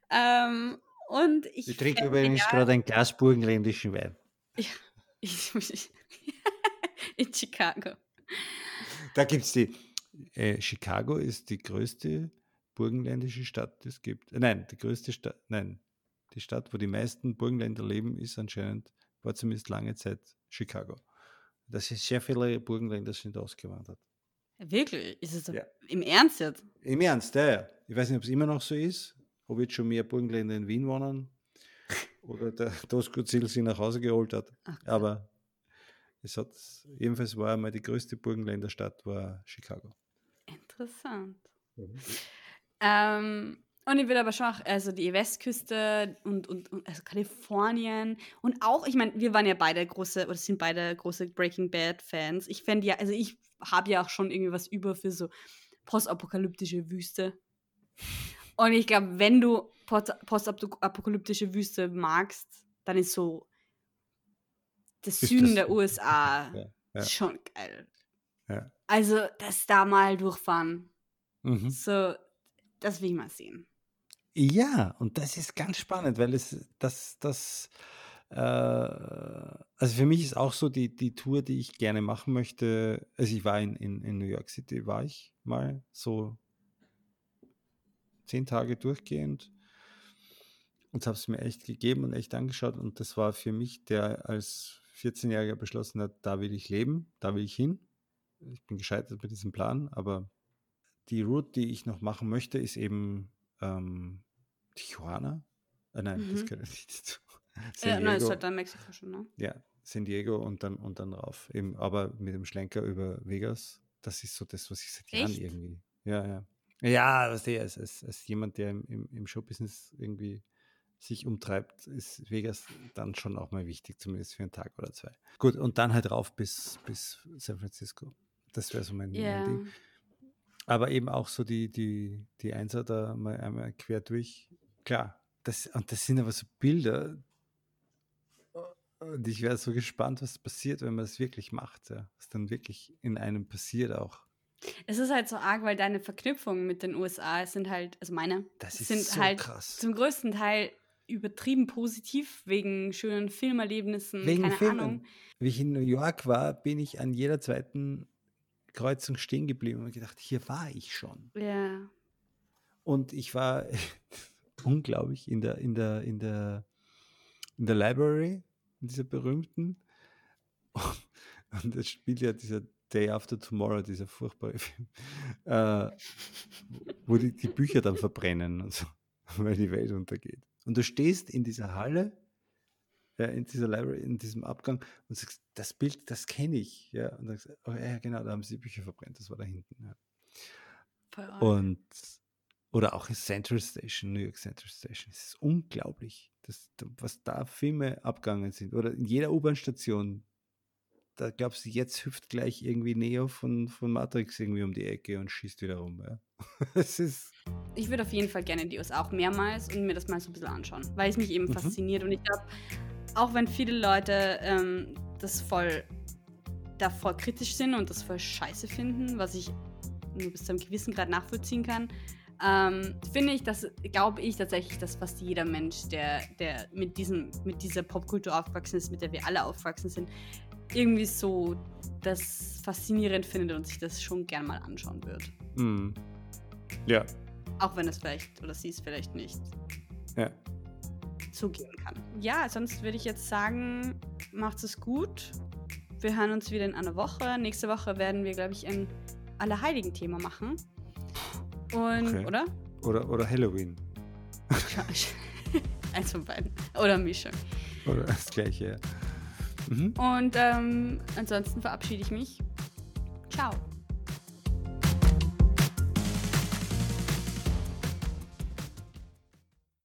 Ähm, und ich, ich trinke übrigens gerade ein Glas burgenländischen Wein. Ja, ich, in Chicago. Da gibt es die. Äh, Chicago ist die größte burgenländische Stadt, die es gibt. Äh, nein, die größte Stadt. Nein, die Stadt, wo die meisten Burgenländer leben, ist anscheinend, war zumindest lange Zeit Chicago. Das ist sehr viele Burgenländer sind ausgewandert. Wirklich? Ist es ja. im Ernst jetzt? Im Ernst, ja, ja. Ich weiß nicht, ob es immer noch so ist ob jetzt schon mehr Burgenländer in Wien wohnen oder der Doskozil sie nach Hause geholt hat. Ach. Aber es hat, jedenfalls war einmal die größte Burgenländerstadt war Chicago. Interessant. Mhm. Ähm, und ich würde aber schon auch, also die Westküste und, und, und also Kalifornien und auch, ich meine, wir waren ja beide große, oder sind beide große Breaking Bad Fans. Ich fände ja, also ich habe ja auch schon irgendwie was über für so postapokalyptische Wüste. Und ich glaube, wenn du postapokalyptische Wüste magst, dann ist so das ist Süden das der USA ja, ja. schon geil. Ja. Also, das da mal durchfahren. Mhm. So, das will ich mal sehen. Ja, und das ist ganz spannend, weil es das, das, äh, also für mich ist auch so die, die Tour, die ich gerne machen möchte. Also ich war in, in, in New York City, war ich mal so zehn Tage durchgehend und habe es mir echt gegeben und echt angeschaut. Und das war für mich, der als 14-Jähriger beschlossen hat, da will ich leben, da will ich hin. Ich bin gescheitert mit diesem Plan, aber die Route, die ich noch machen möchte, ist eben äh, ähm, Tijuana. Äh, nein, das Mhm. gehört nicht dazu. Ja, San nein, ist Diego. halt dann Mexiko schon, ne? Ja, San Diego und dann und dann rauf. Eben, aber mit dem Schlenker über Vegas, das ist so das, was ich seit Jahren Echt? irgendwie. Ja, ja. Ja, was der als, als, als jemand, der im, im, im Showbusiness irgendwie sich umtreibt, ist Vegas dann schon auch mal wichtig, zumindest für einen Tag oder zwei. Gut, und dann halt rauf bis, bis San Francisco. Das wäre so mein, mein Ja. Ding. Aber eben auch so die, die, die Einser da mal einmal quer durch. Klar, das, und das sind aber so Bilder. Und ich wäre so gespannt, was passiert, wenn man es wirklich macht. Ja. Was dann wirklich in einem passiert auch. Es ist halt so arg, weil deine Verknüpfungen mit den USA sind halt, also meine, Das ist sind so halt krass. zum größten Teil übertrieben positiv wegen schönen Filmerlebnissen, Wegen keine Filmen. Ahnung. Wie ich in New York war, bin ich an jeder zweiten Kreuzung stehen geblieben und gedacht, hier war ich schon. Ja. Und ich war unglaublich in der, in der, in der, in der Library, in dieser berühmten. Und das spielt ja dieser Day After Tomorrow, dieser furchtbare Film, äh, wo die, die Bücher dann verbrennen und so, weil die Welt untergeht. Und du stehst in dieser Halle, ja, in dieser Library, in diesem Abgang und sagst, das Bild, das kenne ich. Ja, und dann sagst, oh ja, genau, da haben sie die Bücher verbrennt, das war da hinten. Ja. Und oder auch in Central Station, New York Central Station. Es ist unglaublich, dass, was da Filme abgegangen sind. Oder in jeder U-Bahn-Station. Da glaubst du, jetzt hüpft gleich irgendwie Neo von, von Matrix irgendwie um die Ecke und schießt wieder rum. Ja. Es ist. ich würde auf jeden Fall gerne in die USA auch mehrmals und mir das mal so ein bisschen anschauen, weil es mich eben Mhm. fasziniert. Und ich glaube, auch wenn viele Leute ähm, das voll da voll kritisch sind und das voll scheiße finden, was ich nur bis zu einem gewissen Grad nachvollziehen kann, ähm, finde ich, dass glaube ich tatsächlich, dass fast jeder Mensch, der, der mit diesem, mit dieser Popkultur aufgewachsen ist, mit der wir alle aufgewachsen sind, irgendwie so das faszinierend findet und sich das schon gern mal anschauen wird. Mm. Ja, Auch wenn es vielleicht oder sie es vielleicht nicht ja. zugeben kann. Ja, sonst würde ich jetzt sagen, macht es gut. Wir hören uns wieder in einer Woche. Nächste Woche werden wir, glaube ich, ein Allerheiligen-Thema machen. Und, Okay. oder? Oder, oder Halloween. Eins von beiden. Oder Mischung. Oder das gleiche, ja. Mhm. Und ähm, ansonsten verabschiede ich mich. Ciao.